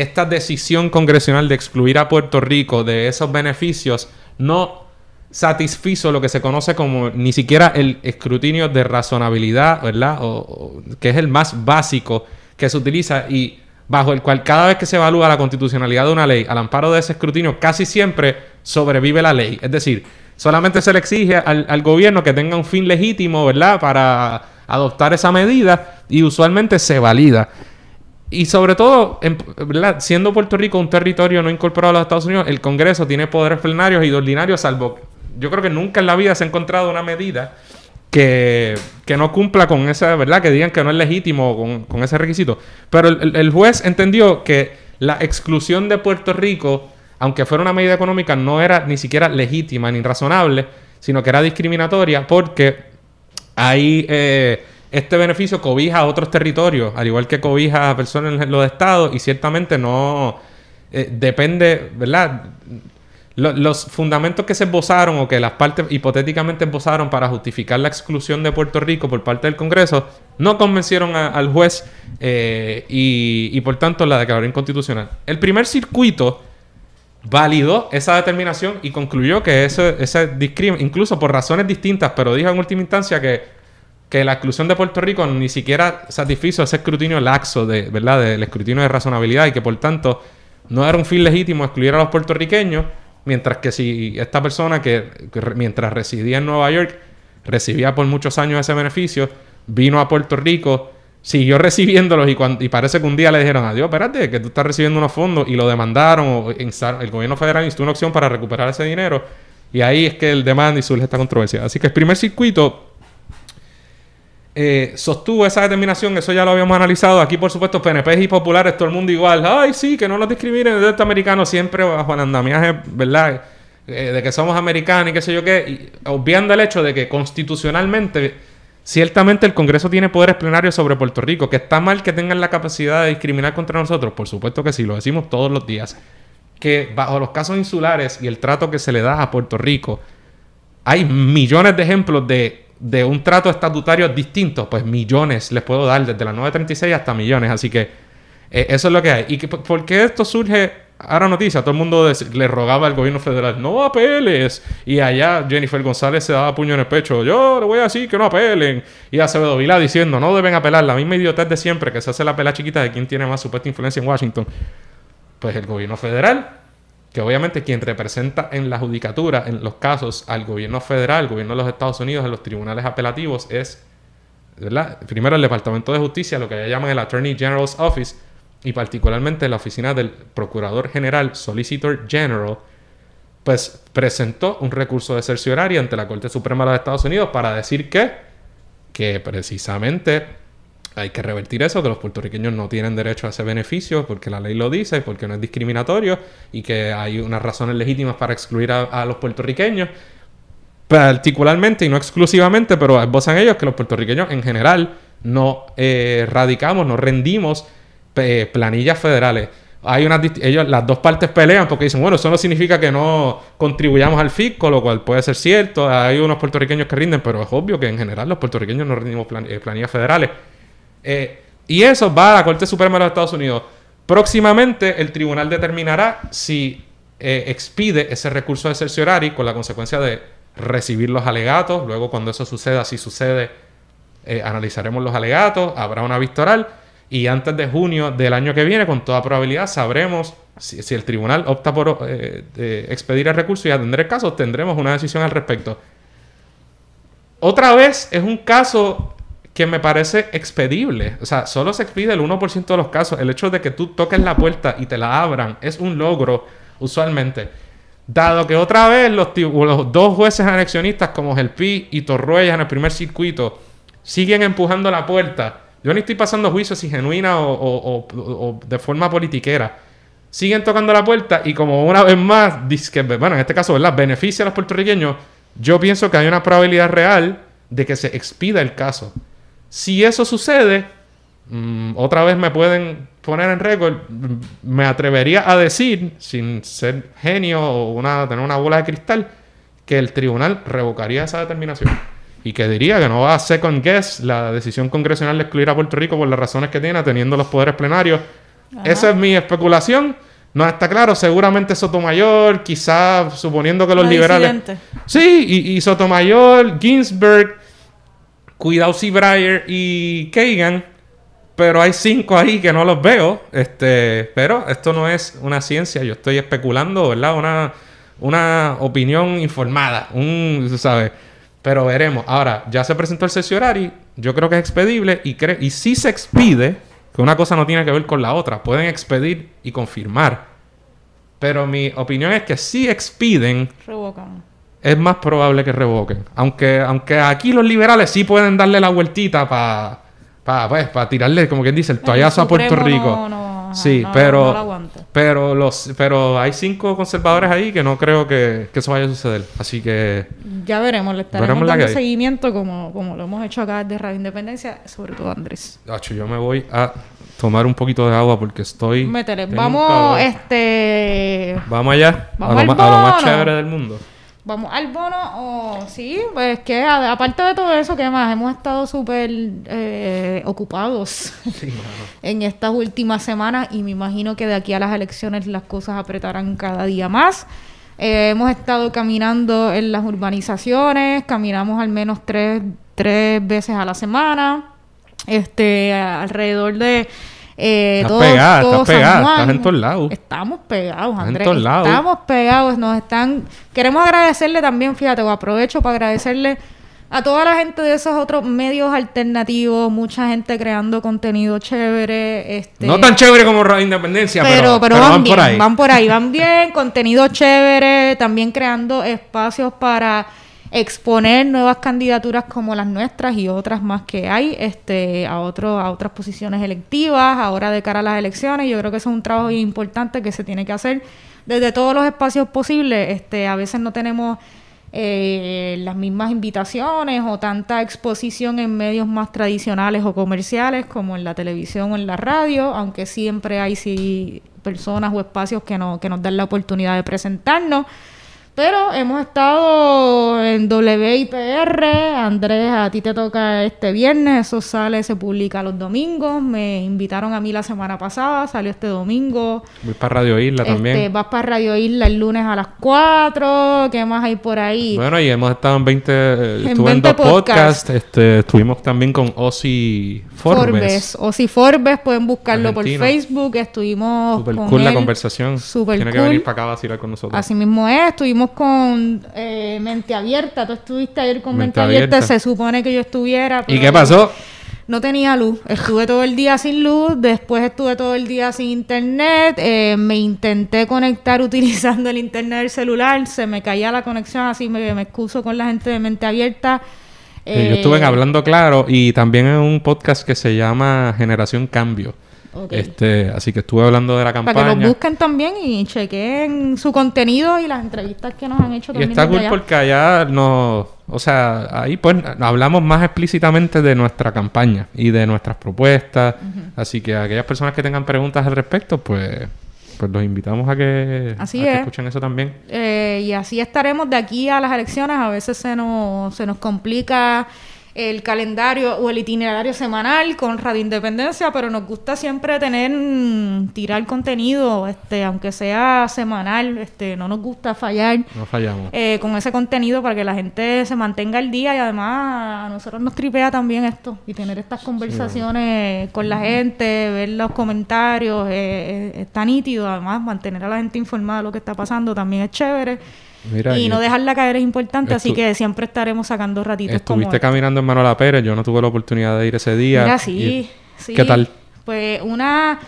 esta decisión congresional de excluir a Puerto Rico de esos beneficios no satisfizo lo que se conoce como ni siquiera el escrutinio de razonabilidad, ¿verdad? O, que es el más básico que se utiliza y bajo el cual cada vez que se evalúa la constitucionalidad de una ley, al amparo de ese escrutinio, casi siempre sobrevive la ley. Es decir, solamente se le exige al, al gobierno que tenga un fin legítimo, ¿verdad? Para adoptar esa medida y usualmente se valida. Y sobre todo, siendo Puerto Rico un territorio no incorporado a los Estados Unidos, el Congreso tiene poderes plenarios y ordinarios, salvo yo creo que nunca en la vida se ha encontrado una medida que, no cumpla con esa, ¿verdad? Que digan que no es legítimo con, ese requisito. Pero el, juez entendió que la exclusión de Puerto Rico, aunque fuera una medida económica, no era ni siquiera legítima ni razonable, sino que era discriminatoria porque ahí... Eh, este beneficio cobija a otros territorios, al igual que cobija a personas en los estados, y ciertamente no eh, depende, ¿verdad? los fundamentos que se esbozaron o que las partes hipotéticamente esbozaron para justificar la exclusión de Puerto Rico por parte del Congreso no convencieron al juez eh, y, por tanto la declaró inconstitucional. El primer circuito validó esa determinación y concluyó que ese, ese incluso por razones distintas, pero dijo en última instancia que que la exclusión de Puerto Rico ni siquiera satisfizo ese escrutinio laxo de, ¿verdad? del escrutinio de razonabilidad y que por tanto no era un fin legítimo excluir a los puertorriqueños, mientras que si esta persona que, mientras residía en Nueva York recibía por muchos años ese beneficio, vino a Puerto Rico, siguió [laughs] recibiéndolos y, cuando, y parece que un día le dijeron, adiós, espérate, que tú estás recibiendo unos fondos y lo demandaron o el gobierno federal instó una opción para recuperar ese dinero y ahí es que el demanda y surge esta controversia. Así que el primer circuito eh, sostuvo esa determinación, eso ya lo habíamos analizado. Aquí, por supuesto, PNP y populares, todo el mundo igual. Ay, sí, que no nos discriminen el derecho americano siempre bajo el andamiaje, ¿verdad? Eh, de que somos americanos y qué sé yo qué. obviando el hecho de que constitucionalmente, ciertamente el Congreso tiene poderes plenarios sobre Puerto Rico. Que está mal que tengan la capacidad de discriminar contra nosotros. Por supuesto que sí, lo decimos todos los días. Que bajo los casos insulares y el trato que se le da a Puerto Rico, hay millones de ejemplos de de un trato estatutario distinto, pues millones les puedo dar, desde la 936 hasta millones. Así que eh, eso es lo que hay. ¿Y que, por qué esto surge ahora noticia? Todo el mundo le rogaba al gobierno federal, no apeles. Y allá Jennifer González se daba puño en el pecho, yo le voy a decir que no apelen. Y Acevedo Vila diciendo, no deben apelar. La misma idiotez de siempre, que se hace la pela chiquita de quién tiene más supuesta influencia en Washington. Pues el gobierno federal que obviamente quien representa en la judicatura, en los casos, al gobierno federal, al gobierno de los Estados Unidos, en los tribunales apelativos, es, ¿verdad? Primero el Departamento de Justicia, lo que ya llaman el Attorney General's Office, y particularmente la oficina del Procurador General, Solicitor General, pues presentó un recurso de cercioraria ante la Corte Suprema de los Estados Unidos para decir que, que precisamente hay que revertir eso, que los puertorriqueños no tienen derecho a ese beneficio porque la ley lo dice, porque no es discriminatorio y que hay unas razones legítimas para excluir a, los puertorriqueños. Particularmente y no exclusivamente, pero esbozan ellos que los puertorriqueños en general no eh, radicamos, no rendimos planillas federales. hay unas ellos las dos partes pelean porque dicen, bueno, eso no significa que no contribuyamos al fisco, lo cual puede ser cierto. Hay unos puertorriqueños que rinden, pero es obvio que en general los puertorriqueños no rendimos eh, planillas federales. Eh, y eso va a la Corte Suprema de los Estados Unidos. Próximamente el tribunal determinará si eh, expide ese recurso de cerciorari con la consecuencia de recibir los alegatos. Luego, cuando eso suceda, si sucede, eh, analizaremos los alegatos, habrá una vista oral y antes de junio del año que viene, con toda probabilidad, sabremos si, el tribunal opta por expedir el recurso y atender el caso, tendremos una decisión al respecto. Otra vez es un caso que me parece expedible. O sea, solo se expide el 1% de los casos. El hecho de que tú toques la puerta y te la abran es un logro usualmente. Dado que otra vez los, los dos jueces anexionistas como Gelpi y Torruellas en el primer circuito siguen empujando la puerta. Yo ni estoy pasando juicios si genuina o, de forma politiquera. Siguen tocando la puerta y como una vez más, dice que, bueno, en este caso, ¿verdad? Beneficia a los puertorriqueños. Yo pienso que hay una probabilidad real de que se expida el caso. Si eso sucede, mm, otra vez me pueden poner en récord. Me atrevería a decir, sin ser genio o una, tener una bola de cristal, que el tribunal revocaría esa determinación. Y que diría que no va a second guess la decisión congresional de excluir a Puerto Rico por las razones que tiene, teniendo los poderes plenarios. Esa es mi especulación. No está claro. Seguramente Sotomayor, quizá suponiendo que los liberales. Sí, y, y Sotomayor, Ginsberg, Cuidado si Breyer y Kagan. Pero hay cinco ahí que no los veo. Este, pero esto no es una ciencia. Yo estoy especulando, ¿verdad? Una, una opinión informada. Un, ¿sabes? Pero veremos. Ahora, ya se presentó el cerciorari. Yo creo que es expedible. Y, cre- y si se expide, que una cosa no tiene que ver con la otra. Pueden expedir y confirmar. Pero mi opinión es que si expiden, Revocan. Es más probable que revoquen. Aunque, aunque aquí los liberales sí pueden darle la vueltita para pues, pa tirarle, como quien dice, el toallazo a Puerto Rico. no- no, sí, no- pero, pero, los, pero hay cinco conservadores ahí que no creo que, que eso vaya a suceder. Así que Ya veremos, le estaremos Veremos dando seguimiento como, como lo hemos hecho acá de Radio Independencia, sobre todo Andrés. Acho, yo me voy a tomar un poquito de agua porque estoy... Métele. Vamos, este... Vamos allá. Vamos a, lo a lo más chévere del mundo. Vamos al bono o sí, pues que a- aparte de todo eso, ¿qué más? Hemos estado súper eh, ocupados [laughs] en estas últimas semanas y me imagino que de aquí a las elecciones las cosas apretarán cada día más. Eh, hemos estado caminando en las urbanizaciones, caminamos al menos tres, tres veces a la semana, este, alrededor de eh, Estás todo- pegada, todo estás pegada, Juan. estás en todos lados. Estamos pegados, Estás en Andrés. lados. Estamos pegados, nos están... Queremos agradecerle también, fíjate, o aprovecho para agradecerle a toda la gente de esos otros medios alternativos, mucha gente creando contenido chévere, este... No tan chévere como Radio Independencia, pero, pero, pero, pero van, van bien, por ahí. van por ahí, van [laughs] bien, contenido chévere, también creando espacios para exponer nuevas candidaturas como las nuestras y otras más que hay, este, a otro, a otras posiciones electivas, ahora de cara a las elecciones. Yo creo que eso es un trabajo importante que se tiene que hacer desde todos los espacios posibles. Este, a veces no tenemos eh, las mismas invitaciones o tanta exposición en medios más tradicionales o comerciales como en la televisión o en la radio, aunque siempre hay sí, personas o espacios que, no, que nos dan la oportunidad de presentarnos. Pero hemos estado en WIPR, Andrés, a ti te toca este viernes, eso sale, se publica los domingos, me invitaron a mí la semana pasada, salió este domingo. Voy para Radio Isla también. Este, vas para Radio Isla el lunes a las 4. ¿Qué más hay por ahí? Bueno, y hemos estado en 20... eh, En estuve en 20 dos podcasts. Este, estuvimos también con Ozzy Forbes. Si Forbes, pueden buscarlo por Facebook. Estuvimos Super con cool la conversación. Super Tiene que venir para acá a vacilar con nosotros. Así mismo es, estuvimos con eh, Mente Abierta. Tú estuviste ayer con Mente, Mente Abierta. Abierta. Se supone que yo estuviera. ¿Y qué pasó? No tenía luz. Estuve todo el día sin luz. Después estuve todo el día sin internet. eh, me intenté conectar [laughs] utilizando el internet del celular. Se me caía la conexión. Así me, me excuso con la gente de Mente Abierta. Eh, yo estuve en Hablando Claro y también en un podcast que se llama Generación Cambio. Este, así que estuve hablando de la Para que campaña. los busquen también y chequen su contenido y las entrevistas que nos han hecho Y también. está desde cool allá. porque allá nos... O sea, ahí pues hablamos más explícitamente de nuestra campaña y de nuestras propuestas. Así que aquellas personas que tengan preguntas al respecto, pues pues los invitamos a que, Así a que es. escuchen eso también. Eh, y así estaremos de aquí a las elecciones. A veces se nos, se nos complica el calendario o el itinerario semanal con Radio Independencia, pero nos gusta siempre tener, mm, tirar contenido, este, aunque sea semanal, este, no nos gusta fallar. No fallamos. eh, con ese contenido para que la gente se mantenga al día y además a nosotros nos tripea también esto y tener estas conversaciones con la gente, ver los comentarios, eh, eh, está nítido, además mantener a la gente informada de lo que está pasando también es chévere Mira, y no dejarla caer es importante, así que siempre estaremos sacando ratitos estuviste caminando en Manuela Pérez, yo no tuve la oportunidad de ir ese día. Mira, Y- sí, sí. ¿Qué tal? Pues una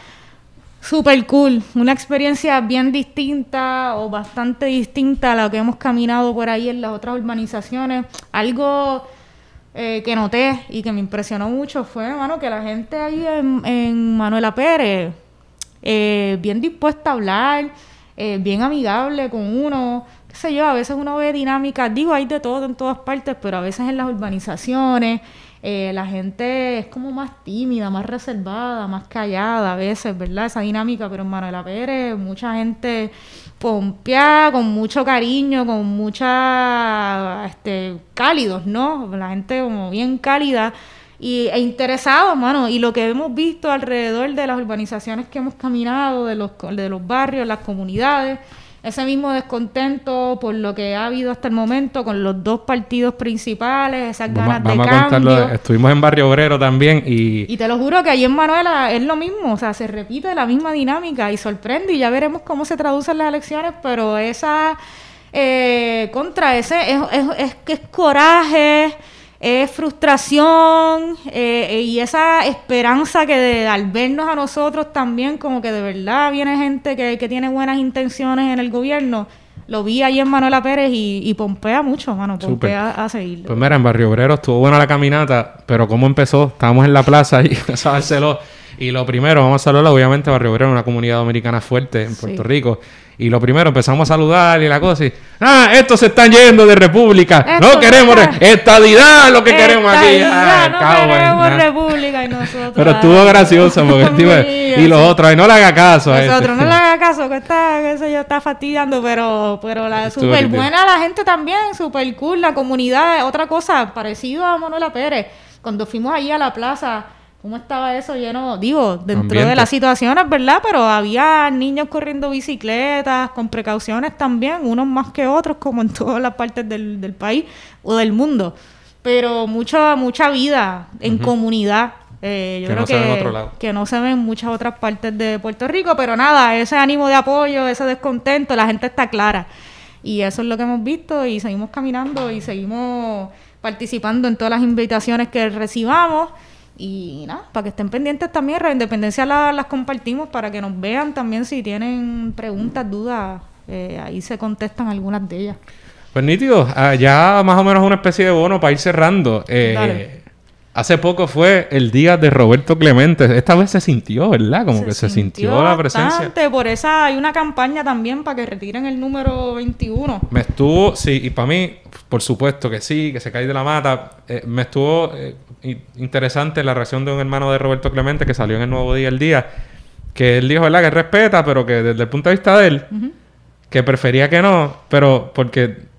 super cool, una experiencia bien distinta o bastante distinta a lo que hemos caminado por ahí en las otras urbanizaciones. Algo eh, que noté y que me impresionó mucho fue, mano, que la gente ahí en, en Manuela Pérez, eh, bien dispuesta a hablar, eh, bien amigable con uno, qué sé yo, a veces uno ve dinámicas, digo, hay de todo en todas partes, pero a veces en las urbanizaciones eh, la gente es como más tímida, más reservada, más callada a veces, ¿verdad? Esa dinámica, pero en Manuela Pérez mucha gente pompeada, con mucho cariño, con mucha, este, cálidos, ¿no? La gente como bien cálida y, e interesados, mano. Y lo que hemos visto alrededor de las urbanizaciones que hemos caminado, de los, de los barrios, las comunidades, ese mismo descontento por lo que ha habido hasta el momento con los dos partidos principales, esas Vamos, ganas vamos de contarlo. cambio. Estuvimos en Barrio Obrero también y, Y te lo juro que allí en Manuela es lo mismo, o sea, se repite la misma dinámica y sorprende y ya veremos cómo se traducen las elecciones, pero esa eh, contra ese es, es, es que es coraje, es frustración eh, y esa esperanza que de- al vernos a nosotros también como que de verdad viene gente que, que tiene buenas intenciones en el gobierno. Lo vi ahí en Manuela Pérez y, y pompea mucho, mano, pompea a seguirlo. Pues mira, en Barrio Obrero estuvo buena la caminata, pero ¿cómo empezó? Estábamos en la plaza y [laughs] a. Y lo primero, vamos a saludar, obviamente Barrio Obrero una comunidad dominicana fuerte en Sí. Puerto Rico. Y lo primero, empezamos a saludar y la cosa y... ¡Ah, estos se están yendo de república! Esto ¡No queremos... re- ¡Estadidad lo que queremos aquí! ¡Ah, no queremos república y nosotros. Pero estuvo gracioso porque Y los otros, no le haga caso a este. Nosotros no le haga caso, que está, que se yo está fastidiando, pero, pero la súper buena la gente también, súper cool, la comunidad, otra cosa, parecido a Manuela Pérez, cuando fuimos allí a la plaza, ¿cómo estaba eso lleno? Digo, dentro Ambiente. de las situaciones, ¿verdad? Pero había niños corriendo bicicletas, con precauciones también, unos más que otros, como en todas las partes del, del país o del mundo. Pero mucha, mucha vida en comunidad. Eh, yo Que creo no se que, ve en otro lado. que no se ve en muchas otras partes de Puerto Rico, pero nada, ese ánimo de apoyo, ese descontento, la gente está clara. Y eso es lo que hemos visto y seguimos caminando y seguimos participando en todas las invitaciones que recibamos. Y nada, para que estén pendientes también, Radio Independencia la- las compartimos para que nos vean también si tienen preguntas, dudas, eh, ahí se contestan algunas de ellas. Pues nítido, ah, ya más o menos una especie de bono para ir cerrando. Eh, Dale. Hace poco fue el día de Roberto Clemente. Esta vez se sintió, ¿verdad? Como que se sintió la presencia. bastante, Por esa hay una campaña también para que retiren el número 21. Me estuvo, sí, y para mí, por supuesto que sí, que se cae de la mata. Eh, me estuvo eh, interesante la reacción de un hermano de Roberto Clemente que salió en el Nuevo Día el Día, que él dijo, ¿verdad? Que respeta, pero que desde el punto de vista de él, que prefería que no, pero porque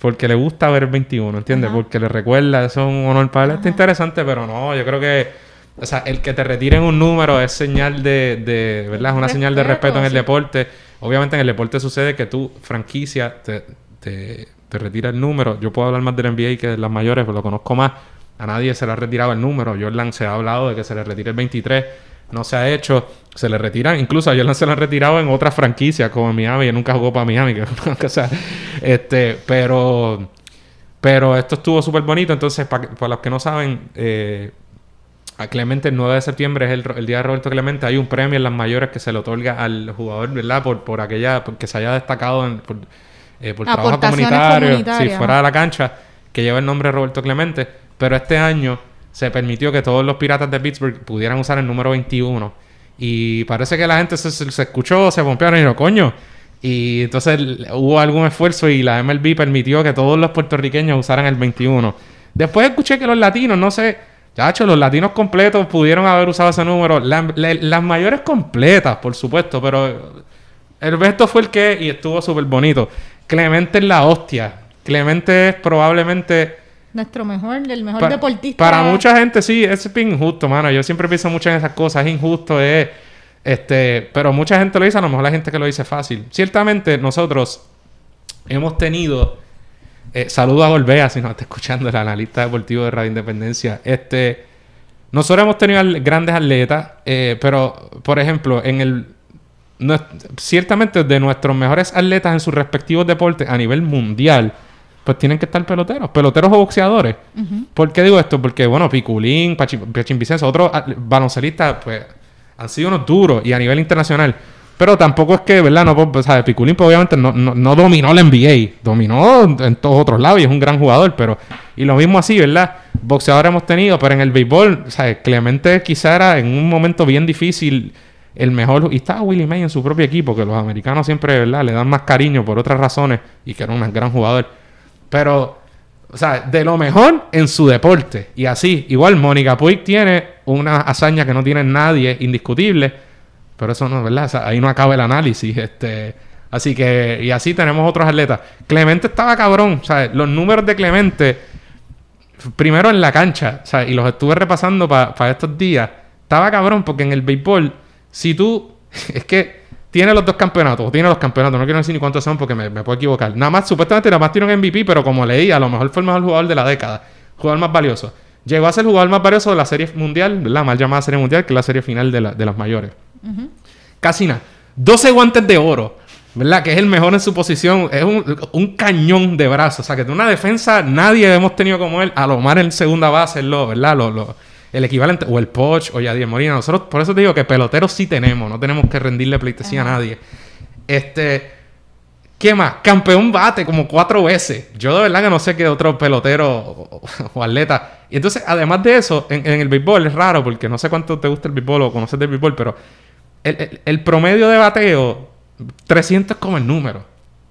porque le gusta ver el 21, ¿entiendes? Ajá. Porque le recuerda, eso es un honor para él. Está interesante, pero no, yo creo que, o sea, el que te retiren un número es señal de, de ¿verdad? Es una señal de Respeto, en el sí. deporte. Obviamente en el deporte sucede que tú, franquicia, te, te, te retira el número. Yo puedo hablar más del NBA que de las mayores, pero lo conozco más. A nadie se le ha retirado el número. Jordan se ha hablado de que se le retire el 23. No se ha hecho. Se le retiran. Incluso a Jordan se le han retirado en otras franquicias, como en Miami. Él nunca jugó para Miami. [laughs] Que, es una cosa, este, pero... Pero esto estuvo súper bonito. Entonces, para, para los que no saben... Eh, a Clemente el 9 de septiembre es el, el día de Roberto Clemente. Hay un premio en las mayores que se le otorga al jugador, ¿verdad? Por, por aquella, porque se haya destacado en, por, eh, por trabajo Aportaciones comunitario, sí, fuera de la cancha, que lleva el nombre de Roberto Clemente. Pero este año se permitió que todos los piratas de Pittsburgh pudieran usar el número 21. Y parece que la gente se, se- escuchó, se pompearon y dijo, coño. Y entonces hubo algún esfuerzo y la MLB permitió que todos los puertorriqueños usaran el 21. Después escuché que los latinos, no sé, chacho, los latinos completos pudieron haber usado ese número. La- la- las mayores completas, por supuesto, pero Alberto fue el que y estuvo súper bonito. Clemente es la hostia. Clemente es probablemente Nuestro mejor, el mejor Pa- deportista. Para mucha gente sí, es bien injusto, mano. Yo siempre pienso mucho en esas cosas, es injusto, es este, pero mucha gente lo dice, a lo mejor la gente que lo dice fácil. Ciertamente nosotros hemos tenido eh, saludo a Golbea si nos está escuchando el analista deportivo de Radio Independencia. Este, nosotros hemos tenido al- grandes atletas, eh, pero por ejemplo, en el ciertamente de nuestros mejores atletas en sus respectivos deportes a nivel mundial, pues tienen que estar peloteros, peloteros o boxeadores. ¿Por qué digo esto? Porque, bueno, Piculín, Pachín Vicenzo, otros at- baloncelistas, pues, han sido unos duros y a nivel internacional. Pero tampoco es que, ¿verdad? No, pues, o sea, Piculín, pues, obviamente, no, no, no dominó la NBA. Dominó en todos otros lados y es un gran jugador, pero... Y lo mismo así, ¿verdad? Boxeadores hemos tenido, pero en el béisbol, sea, Clemente quizá era en un momento bien difícil el mejor... Y estaba Willie May en su propio equipo, que los americanos siempre, ¿verdad? Le dan más cariño por otras razones y que era un gran jugador. Pero, o sea, de lo mejor en su deporte. Y así, igual Mónica Puig tiene una hazaña que no tiene nadie, indiscutible. Pero eso no, ¿verdad? O sea, ahí no acaba el análisis. Este, así que, y así tenemos otros atletas. Clemente estaba cabrón. O sea, los números de Clemente, primero en la cancha, o sea, y los estuve repasando para estos días. Estaba cabrón porque en el béisbol, si tú, [laughs] es que tiene los dos campeonatos, o tiene los campeonatos, no quiero decir ni cuántos son porque me, me puedo equivocar. Nada más, supuestamente nada más tiene un MVP, pero como leí, a lo mejor fue el mejor jugador de la década, jugador más valioso. Llegó a ser el jugador más valioso de la serie mundial, la mal llamada serie mundial, que es la serie final de, la- de las mayores. Casi nada. 12 guantes de oro, ¿verdad? Que es el mejor en su posición. Es un, un cañón de brazos. O sea, que de una defensa nadie hemos tenido como él. A lo más en segunda base, lo, ¿verdad? Lo, lo- el equivalente. O el Poch o Yadier Molina. Nosotros, por eso te digo que peloteros sí tenemos. No tenemos que rendirle pleitesía a nadie. Este. ¿Qué más? Campeón bate como cuatro veces. Yo de verdad que no sé qué otro pelotero o, o- o atleta. Y entonces, además de eso, en, en el béisbol es raro porque no sé cuánto te gusta el béisbol o conoces del béisbol, pero el, el- el promedio de bateo, 300 es como el número.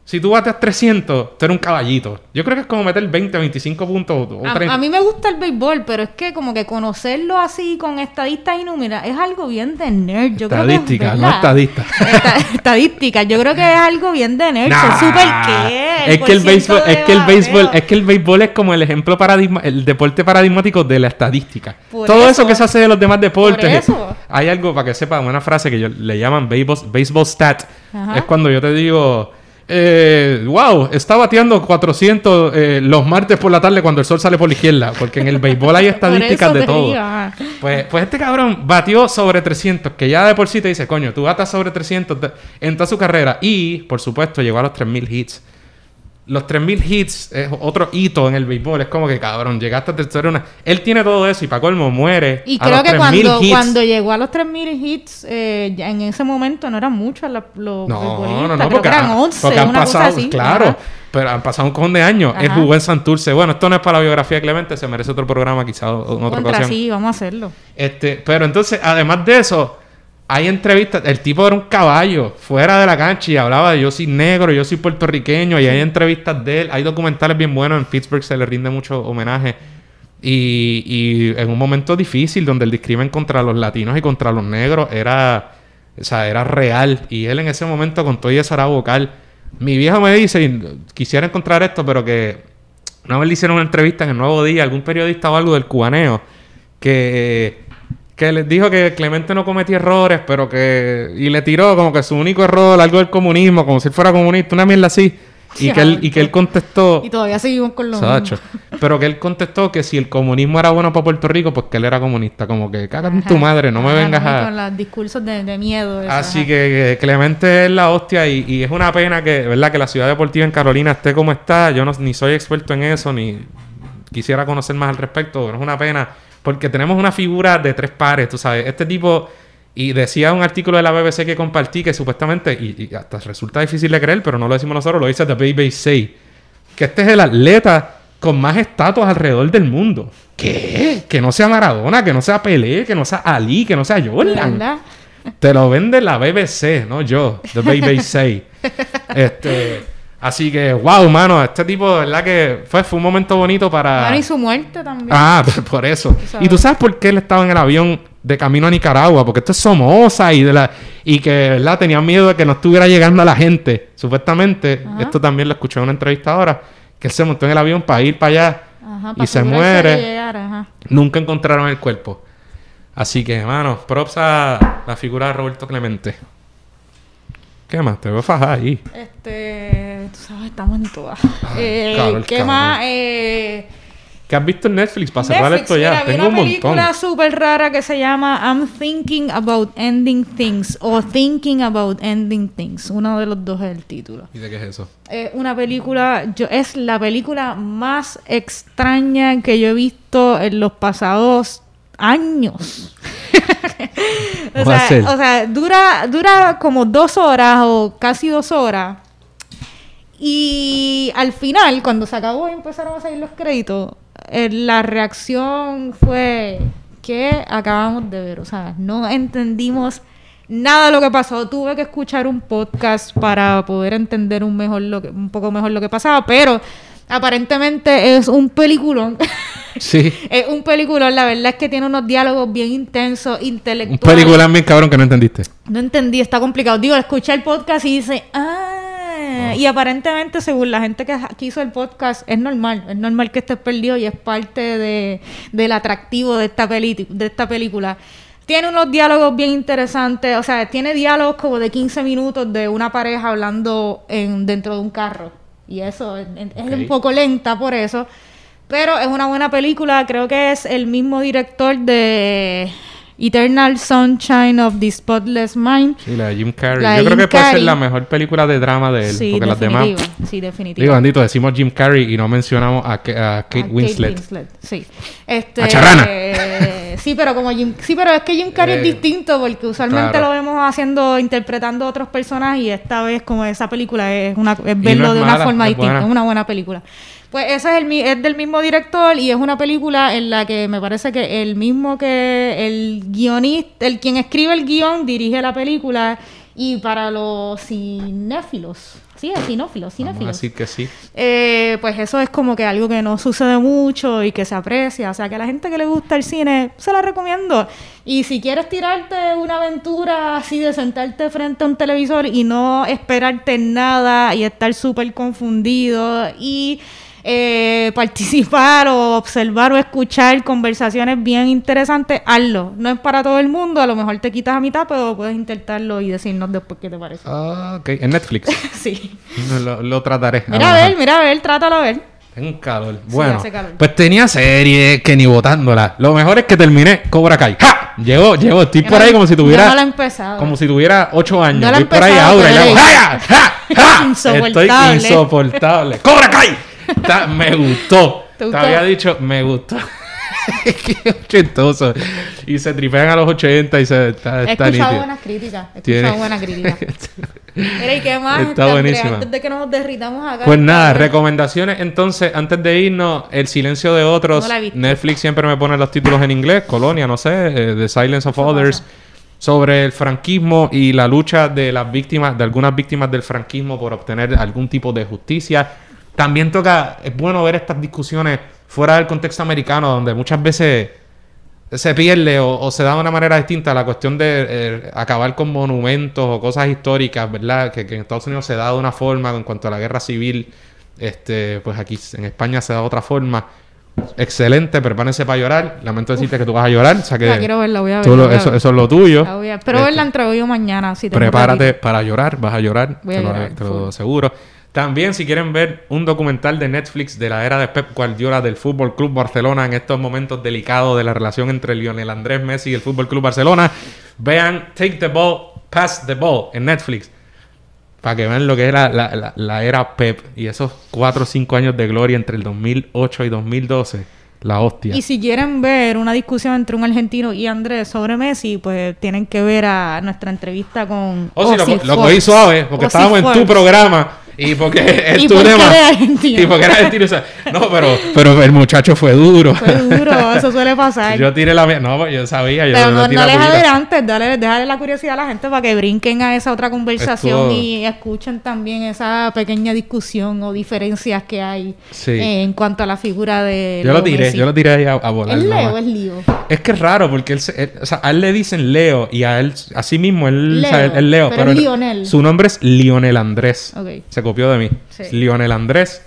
Si tú bateas 300, tú eres un caballito. Yo creo que es como meter 20, 25 puntos o A, 30. a mí me gusta el béisbol, pero es que como que conocerlo así con estadistas y números es algo bien de nerd. Yo creo que es Estadística, no estadista. Esta- estadística, yo creo que es algo bien de nerd. Nah. Ser súper qué. es que el béisbol, es que el béisbol, es que el béisbol es como el ejemplo paradigma, el deporte paradigmático de la estadística. Por Todo eso. eso. que se hace de los demás deportes. Por eso. Hay algo para que sepan, una frase que yo, le llaman baseball, baseball stat. Ajá. Es cuando yo te digo, eh, wow, está bateando 400 eh, los martes por la tarde cuando el sol sale por la izquierda. Porque en el béisbol hay [laughs] estadísticas de todo. digo. Pues, pues este cabrón batió sobre 300, que ya de por sí te dice, coño, tú batas sobre 300 de- en toda su carrera. Y, por supuesto, llegó a los 3000 hits. Los 3000 hits es otro hito en el béisbol. Es como que, cabrón, llegaste a tercera una. Él tiene todo eso y para colmo muere. Y a creo los que 3000 cuando, hits. cuando llegó a los 3000 hits, eh, ya en ese momento no eran muchos los, No, no, no, creo porque, que eran han- 11, porque han una cosa pasado, así. claro, Ajá. pero han pasado un cojón de años. Él jugó en Santurce. Bueno, esto no es para la biografía de Clemente, se merece otro programa, quizás en otra Contra ocasión. sí, vamos a hacerlo. Este, pero entonces, además de eso, hay entrevistas. El tipo era un caballo fuera de la cancha y hablaba de yo soy negro, yo soy puertorriqueño. Y hay entrevistas de él. Hay documentales bien buenos. En Pittsburgh se le rinde mucho homenaje. Y, y en un momento difícil donde el discrimen contra los latinos y contra los negros era, o sea, era real. Y él en ese momento con todo y eso era vocal. Mi viejo me dice, y quisiera encontrar esto, pero que una vez le hicieron una entrevista en el Nuevo Día, algún periodista o algo del cubaneo, que, que les dijo que Clemente no cometía errores, pero que... Y le tiró como que su único error, algo del comunismo, como si él fuera comunista, una mierda así. Y que él, y que él contestó... Y todavía seguimos con lo Sacho. mismo. Pero que él contestó que si el comunismo era bueno para Puerto Rico, pues que él era comunista. Como que cágate en tu madre, no me Ajá, vengas a... Con los discursos de, de miedo. eso, Así que, que Clemente es la hostia y, y es una pena que, ¿verdad? Que la ciudad deportiva en Carolina esté como está. Yo no, ni soy experto en eso, ni quisiera conocer más al respecto, pero es una pena porque tenemos una figura de tres pares, tú sabes. Este tipo, y decía un artículo de la BBC que compartí que supuestamente, y, y hasta resulta difícil de creer, pero no lo decimos nosotros, lo dice The BBC, que este es el atleta con más estatuas alrededor del mundo. ¿Qué? Que no sea Maradona, que no sea Pelé, que no sea Ali, que no sea Jordan. ¿Verdad? Te lo vende la BBC, no yo, The BBC. [laughs] este, así que, wow, mano, este tipo, de verdad que fue, fue un momento bonito para. Bueno, y su muerte también. Ah, [laughs] por eso. ¿Y tú sabes por qué él estaba en el avión de camino a Nicaragua, porque esto es Somoza y de la y que, ¿verdad? Tenían miedo de que no estuviera llegando a la gente. Supuestamente, Ajá. esto también lo escuché en una entrevista ahora, que él se montó en el avión para ir para allá Ajá, y para se asegurarse muere. de llegar, ajá. Nunca encontraron el cuerpo. Así que, hermano, props a la figura de Roberto Clemente. ¿Qué más? Te veo fajar ahí. Este, tú sabes, estamos en todas. Eh, cabrón, ¿Qué cabrón. más? Eh, ¿Qué has visto en Netflix para cerrar Netflix, esto ya? mira, Tengo un una montón. película súper rara que se llama I'm Thinking About Ending Things o Thinking About Ending Things. Uno de los dos es el título. ¿Y de qué es eso? Es una película, yo, es la película más extraña que yo he visto en los pasados años. [laughs] o, sea, o sea, dura, dura como dos horas o casi dos horas. Y al final, cuando se acabó y empezaron a salir los créditos, eh, la reacción fue que acabamos de ver. O sea, no entendimos nada de lo que pasó. Tuve que escuchar un podcast para poder entender un, mejor lo que, un poco mejor lo que pasaba, pero aparentemente es un peliculón. [laughs] Sí. es un peliculón. La verdad es que tiene unos diálogos bien intensos, Un intelectuales. película bien cabrón que no entendiste. No entendí, está complicado. Digo, escuché el podcast y dice, ah, y aparentemente, según la gente que, que hizo el podcast, es normal, es normal que estés perdido y es parte de, del atractivo de esta, peli de esta película. Tiene unos diálogos bien interesantes, o sea, tiene diálogos como de 15 minutos de una pareja hablando en, dentro de un carro. Y eso es, un poco lenta por eso. Pero es una buena película, creo que es el mismo director de Eternal Sunshine of the Spotless Mind. Sí, la de Jim Carrey. La Yo creo Jim que puede ser la mejor película de drama de él. Sí, porque las demás. Sí, definitivo. Digo, bandito, decimos Jim Carrey y no mencionamos a, Ke- a Kate Ah, Winslet. Sí. Este, A Charrana. eh, [laughs] sí, pero como Jim, sí, pero es que Jim Carrey Eh, es distinto porque usualmente claro. lo vemos haciendo, interpretando otros personajes y esta vez como esa película es una es no verlo es de una forma distinta, es una buena película. Pues esa es el es del mismo director y es una película en la que me parece que el mismo que el guionista, el quien escribe el guion dirige la película y para los cinéfilos, sí, es cinófilos, cinéfilos. decir que sí. Eh, pues eso es como que algo que no sucede mucho y que se aprecia. O sea, que a la gente que le gusta el cine, se la recomiendo. Y si quieres tirarte una aventura así de sentarte frente a un televisor y no esperarte nada y estar súper confundido y eh, participar o observar o escuchar conversaciones bien interesantes, hazlo. No es para todo el mundo, a lo mejor te quitas a mitad, pero puedes intentarlo y decirnos después qué te parece. Ah, ok. En Netflix. [laughs] sí. Lo, lo trataré. Mira a lo ver, mejor. mira a ver, trátalo a ver. Tengo un calor. Bueno, calor. pues tenía serie que ni botándola. Lo mejor es que terminé Cobra Kai. ¡Ja! Llegó, llegó. Estoy Yo por no- ahí como si tuviera. no la he empezado. Como si tuviera ocho años. No la he Voy por ahí ahora y hago. ¡Ja! ¡Ja! ¡Ja! [laughs] Insoportable. Estoy insoportable. ¡Cobra Kai! Está- me gustó. ¿Te había dicho, me gustó. [laughs] Qué ochentoso. Y se tripean a los 80 y se está, He está escuchado nítido. buenas críticas. He escuchado buenas críticas. [laughs] Mira, ¿y qué más? Está Andrea? buenísima. Antes de que nos derritamos acá. Pues nada, recomendaciones. Entonces, antes de irnos, El silencio de otros. No la he visto. Netflix siempre me pone los títulos en inglés. Colonia, no sé. eh, The Silence of Others. pasa. Sobre el franquismo y la lucha de las víctimas, de algunas víctimas del franquismo por obtener algún tipo de justicia. También toca, es bueno ver estas discusiones fuera del contexto americano, donde muchas veces se pierde o, o se da de una manera distinta la cuestión de eh, acabar con monumentos o cosas históricas, ¿verdad? Que, que en Estados Unidos se da de una forma en cuanto a la guerra civil, este, pues aquí en España se da de otra forma. Excelente, prepárense para llorar. Lamento decirte que tú vas a llorar, o sea que La quiero ver, la voy a ver. tú la lo- voy a eso, ver. eso es lo tuyo. La voy a- Pero Este, la entrego yo mañana. Si un Prepárate para llorar, vas a llorar, Voy a te, lo, te aseguro. También, si quieren ver un documental de Netflix de la era de Pep Guardiola del Fútbol Club Barcelona en estos momentos delicados de la relación entre Lionel Andrés Messi y el Fútbol Club Barcelona, vean Take the Ball, Pass the Ball en Netflix. Para que vean lo que era la, la- la era Pep y esos 4 o 5 años de gloria entre el 2008 y 2012. La hostia. Y si quieren ver una discusión entre un argentino y Andrés sobre Messi, pues tienen que ver a nuestra entrevista con. O si Oh, lo, cogí suave, porque Ozzy estábamos en tu programa [laughs] Y porque [laughs] ¿Y es tu por qué tema. de Argentina? [laughs] Y porque era argentino. o sea, no, pero, pero el muchacho fue duro. Fue duro, eso suele pasar. Yo tiré la mía. No, pues yo sabía. Yo Pero no, no les adelantes, dale, déjale la curiosidad a la gente para que brinquen a esa otra conversación Estuvo- y escuchen también esa pequeña discusión o diferencias que hay Sí. eh, en cuanto a la figura de Yo lo Leo tiré, Messi. yo lo tiré ahí a, a volar. ¿Es Leo es Lío? Es que es raro porque él, él- o sea, a él le dicen Leo y a él, así mismo, él, o sea, Leo, él- él Leo, pero pero, es su nombre es Lionel Andrés. Ok. Se copió de mí. Sí. Lionel Andrés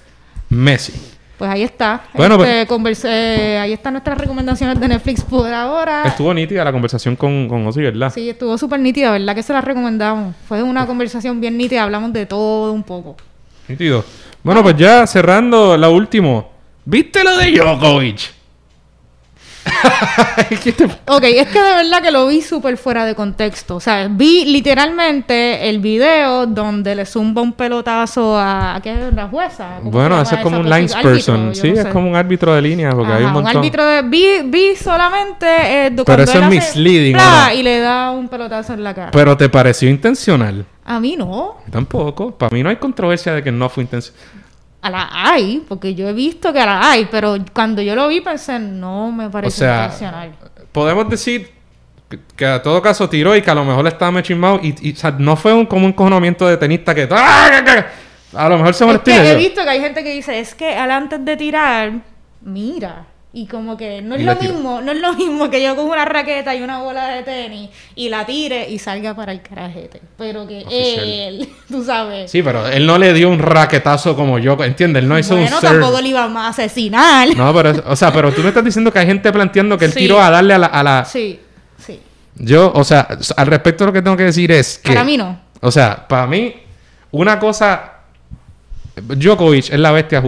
Messi. Pues ahí está. Bueno, pues- Este, conversé- ahí están nuestras recomendaciones de Netflix por ahora. Estuvo nítida la conversación con, con Ozzy, ¿verdad? Sí, estuvo súper nítida, ¿verdad? Que se la recomendamos. Fue una conversación bien nítida, hablamos de todo un poco. Nítido. Bueno, pues ya cerrando la última. ¿Viste lo de Djokovic? [laughs] ¿Qué te- Ok, es que de verdad que lo vi súper fuera de contexto. O sea, vi literalmente el video donde le zumba un pelotazo a... ¿a ¿Qué es la jueza? ¿Cómo se Bueno, ese es como un cosa? lines Árbitro, person. yo Sí, no es sé. como un árbitro de línea porque hay un montón. árbitro de... Vi, vi solamente... eh, cuando eso es misleading. Y le da un pelotazo en la cara. Pero te pareció intencional. A mí no. Tampoco. Para mí no hay controversia de que no fue intencional. A la hay, porque yo he visto que a la hay, pero cuando yo lo vi pensé, no me O parece sea, intencional. podemos decir que, que a todo caso tiró y que a lo mejor le estaba mechimado y, y o sea, no fue un, como un encojonamiento de tenista que ¡Ah! a lo mejor se Es molestó que y le he visto que hay gente que dice, es que al antes de tirar, mira. Y como que no es lo mismo, no es lo mismo que yo con una raqueta y una bola de tenis y la tire y salga para el carajete. Pero que Oficial. él, [laughs] tú sabes. Sí, pero él no le dio un raquetazo como yo, ¿entiendes? Él no hizo bueno, un serve. tampoco le iba a asesinar. No, pero, [laughs] o sea, pero tú me estás diciendo que hay gente planteando que él Sí. tiró a darle a la, a la- Sí, sí. Yo, o sea, al respecto lo que tengo que decir es que... Para mí no. O sea, para mí, una cosa... Djokovic es la bestia...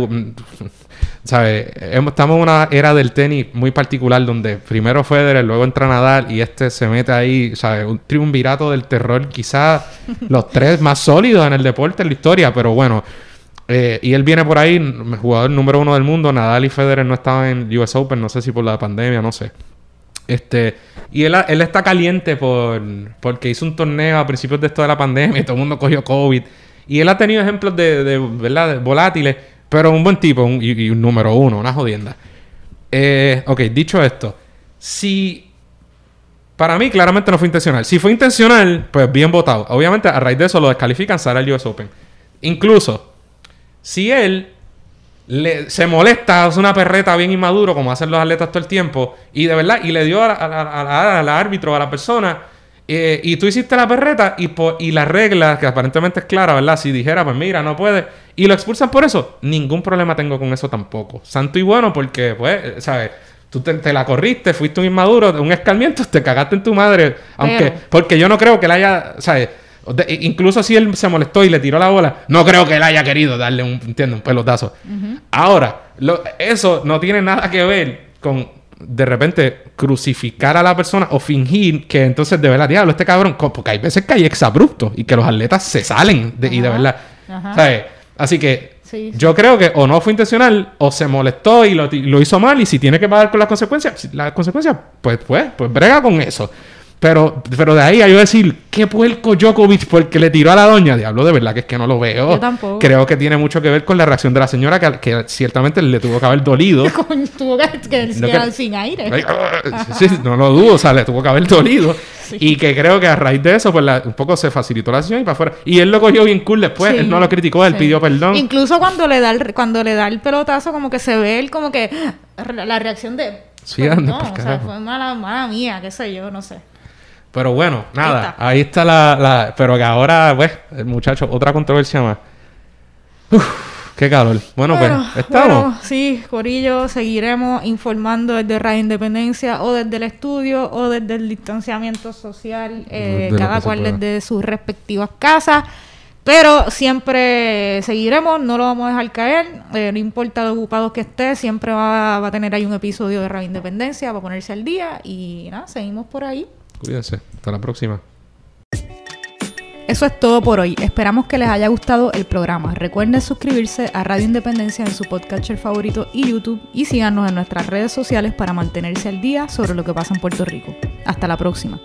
¿Sabes? Estamos en una era del tenis muy particular donde primero Federer, luego entra Nadal y este se mete ahí, ¿sabes? Un triunvirato del terror, quizás los tres más sólidos en el deporte, en la historia, pero bueno. eh, y él viene por ahí, jugador número uno del mundo. Nadal y Federer no estaban en US Open, no sé si por la pandemia, no sé. Este, y él, él está caliente por, porque hizo un torneo a principios de esto de la pandemia y todo el mundo cogió COVID. Y él ha tenido ejemplos de, de, ¿verdad? de volátiles, pero un buen tipo un- y, un número uno, una jodienda. Eh, ok, dicho esto, si para mí claramente no fue intencional. Si fue intencional, pues bien votado. Obviamente a raíz de eso lo descalifican, sale al US Open. Incluso, si él le- se molesta, hace una perreta bien inmaduro, como hacen los atletas todo el tiempo, y de verdad, y le dio al árbitro, a la persona, eh, y tú hiciste la perreta, y, po- y la regla, que aparentemente es clara, ¿verdad? Si dijera, pues mira, no puede, y lo expulsan por eso, ningún problema tengo con eso tampoco. Santo y bueno, porque, pues, eh, ¿sabes? Tú te, te la corriste, fuiste un inmaduro, un escarmiento, te cagaste en tu madre. Aunque, Pero- porque yo no creo que él haya, ¿sabes? De- incluso si él se molestó y le tiró la bola, no creo que él haya querido darle un, ¿entiendes? un pelotazo. Ahora, lo- eso no tiene nada que ver con de repente crucificar a la persona o fingir que entonces de verdad, diablo, este cabrón, porque hay veces que hay exabruptos y que los atletas se salen de, y de verdad. Ajá. ¿sabes? Así que Sí, sí. yo creo que o no fue intencional o se molestó y lo, lo hizo mal y si tiene que pagar con las consecuencias, las consecuencias, pues, pues, pues brega con eso. Pero, pero de ahí a yo decir, qué puerco Djokovic porque le tiró a la doña, diablo, de verdad que es que no lo veo. Yo tampoco. Creo que tiene mucho que ver con la reacción de la señora que, que ciertamente le tuvo que haber dolido. [laughs] Tuvo que, que No que- sin aire. Ah, sí, no lo dudo, o sea, le tuvo que haber dolido. [laughs] Y que creo que a raíz de eso, pues la- un poco se facilitó la sesión y para afuera. Y él lo cogió bien cool después, Sí, él no lo criticó, él sí. pidió perdón. Incluso cuando le da el, cuando le da el pelotazo, como que se ve él como que la reacción de Sí, pues, anda no, o sea, fue mala, mala mía, qué sé yo, no sé. Pero bueno, nada, está. ahí está la, la- Pero que ahora, pues, el muchacho, otra controversia más. Uf, qué calor. Bueno, Bueno, pues, estamos. bueno, sí, Corillo, seguiremos informando desde Radio Independencia o desde el estudio o desde el distanciamiento social, eh, cada cual desde sus respectivas casas. Pero siempre seguiremos, no lo vamos a dejar caer, eh, no importa lo ocupados que esté, siempre va, va a tener ahí un episodio de Radio Independencia para ponerse al día y nada, seguimos por ahí. Cuídense. Hasta la próxima. Eso es todo por hoy. Esperamos que les haya gustado el programa. Recuerden suscribirse a Radio Independencia en su podcatcher favorito y YouTube y síganos en nuestras redes sociales para mantenerse al día sobre lo que pasa en Puerto Rico. Hasta la próxima.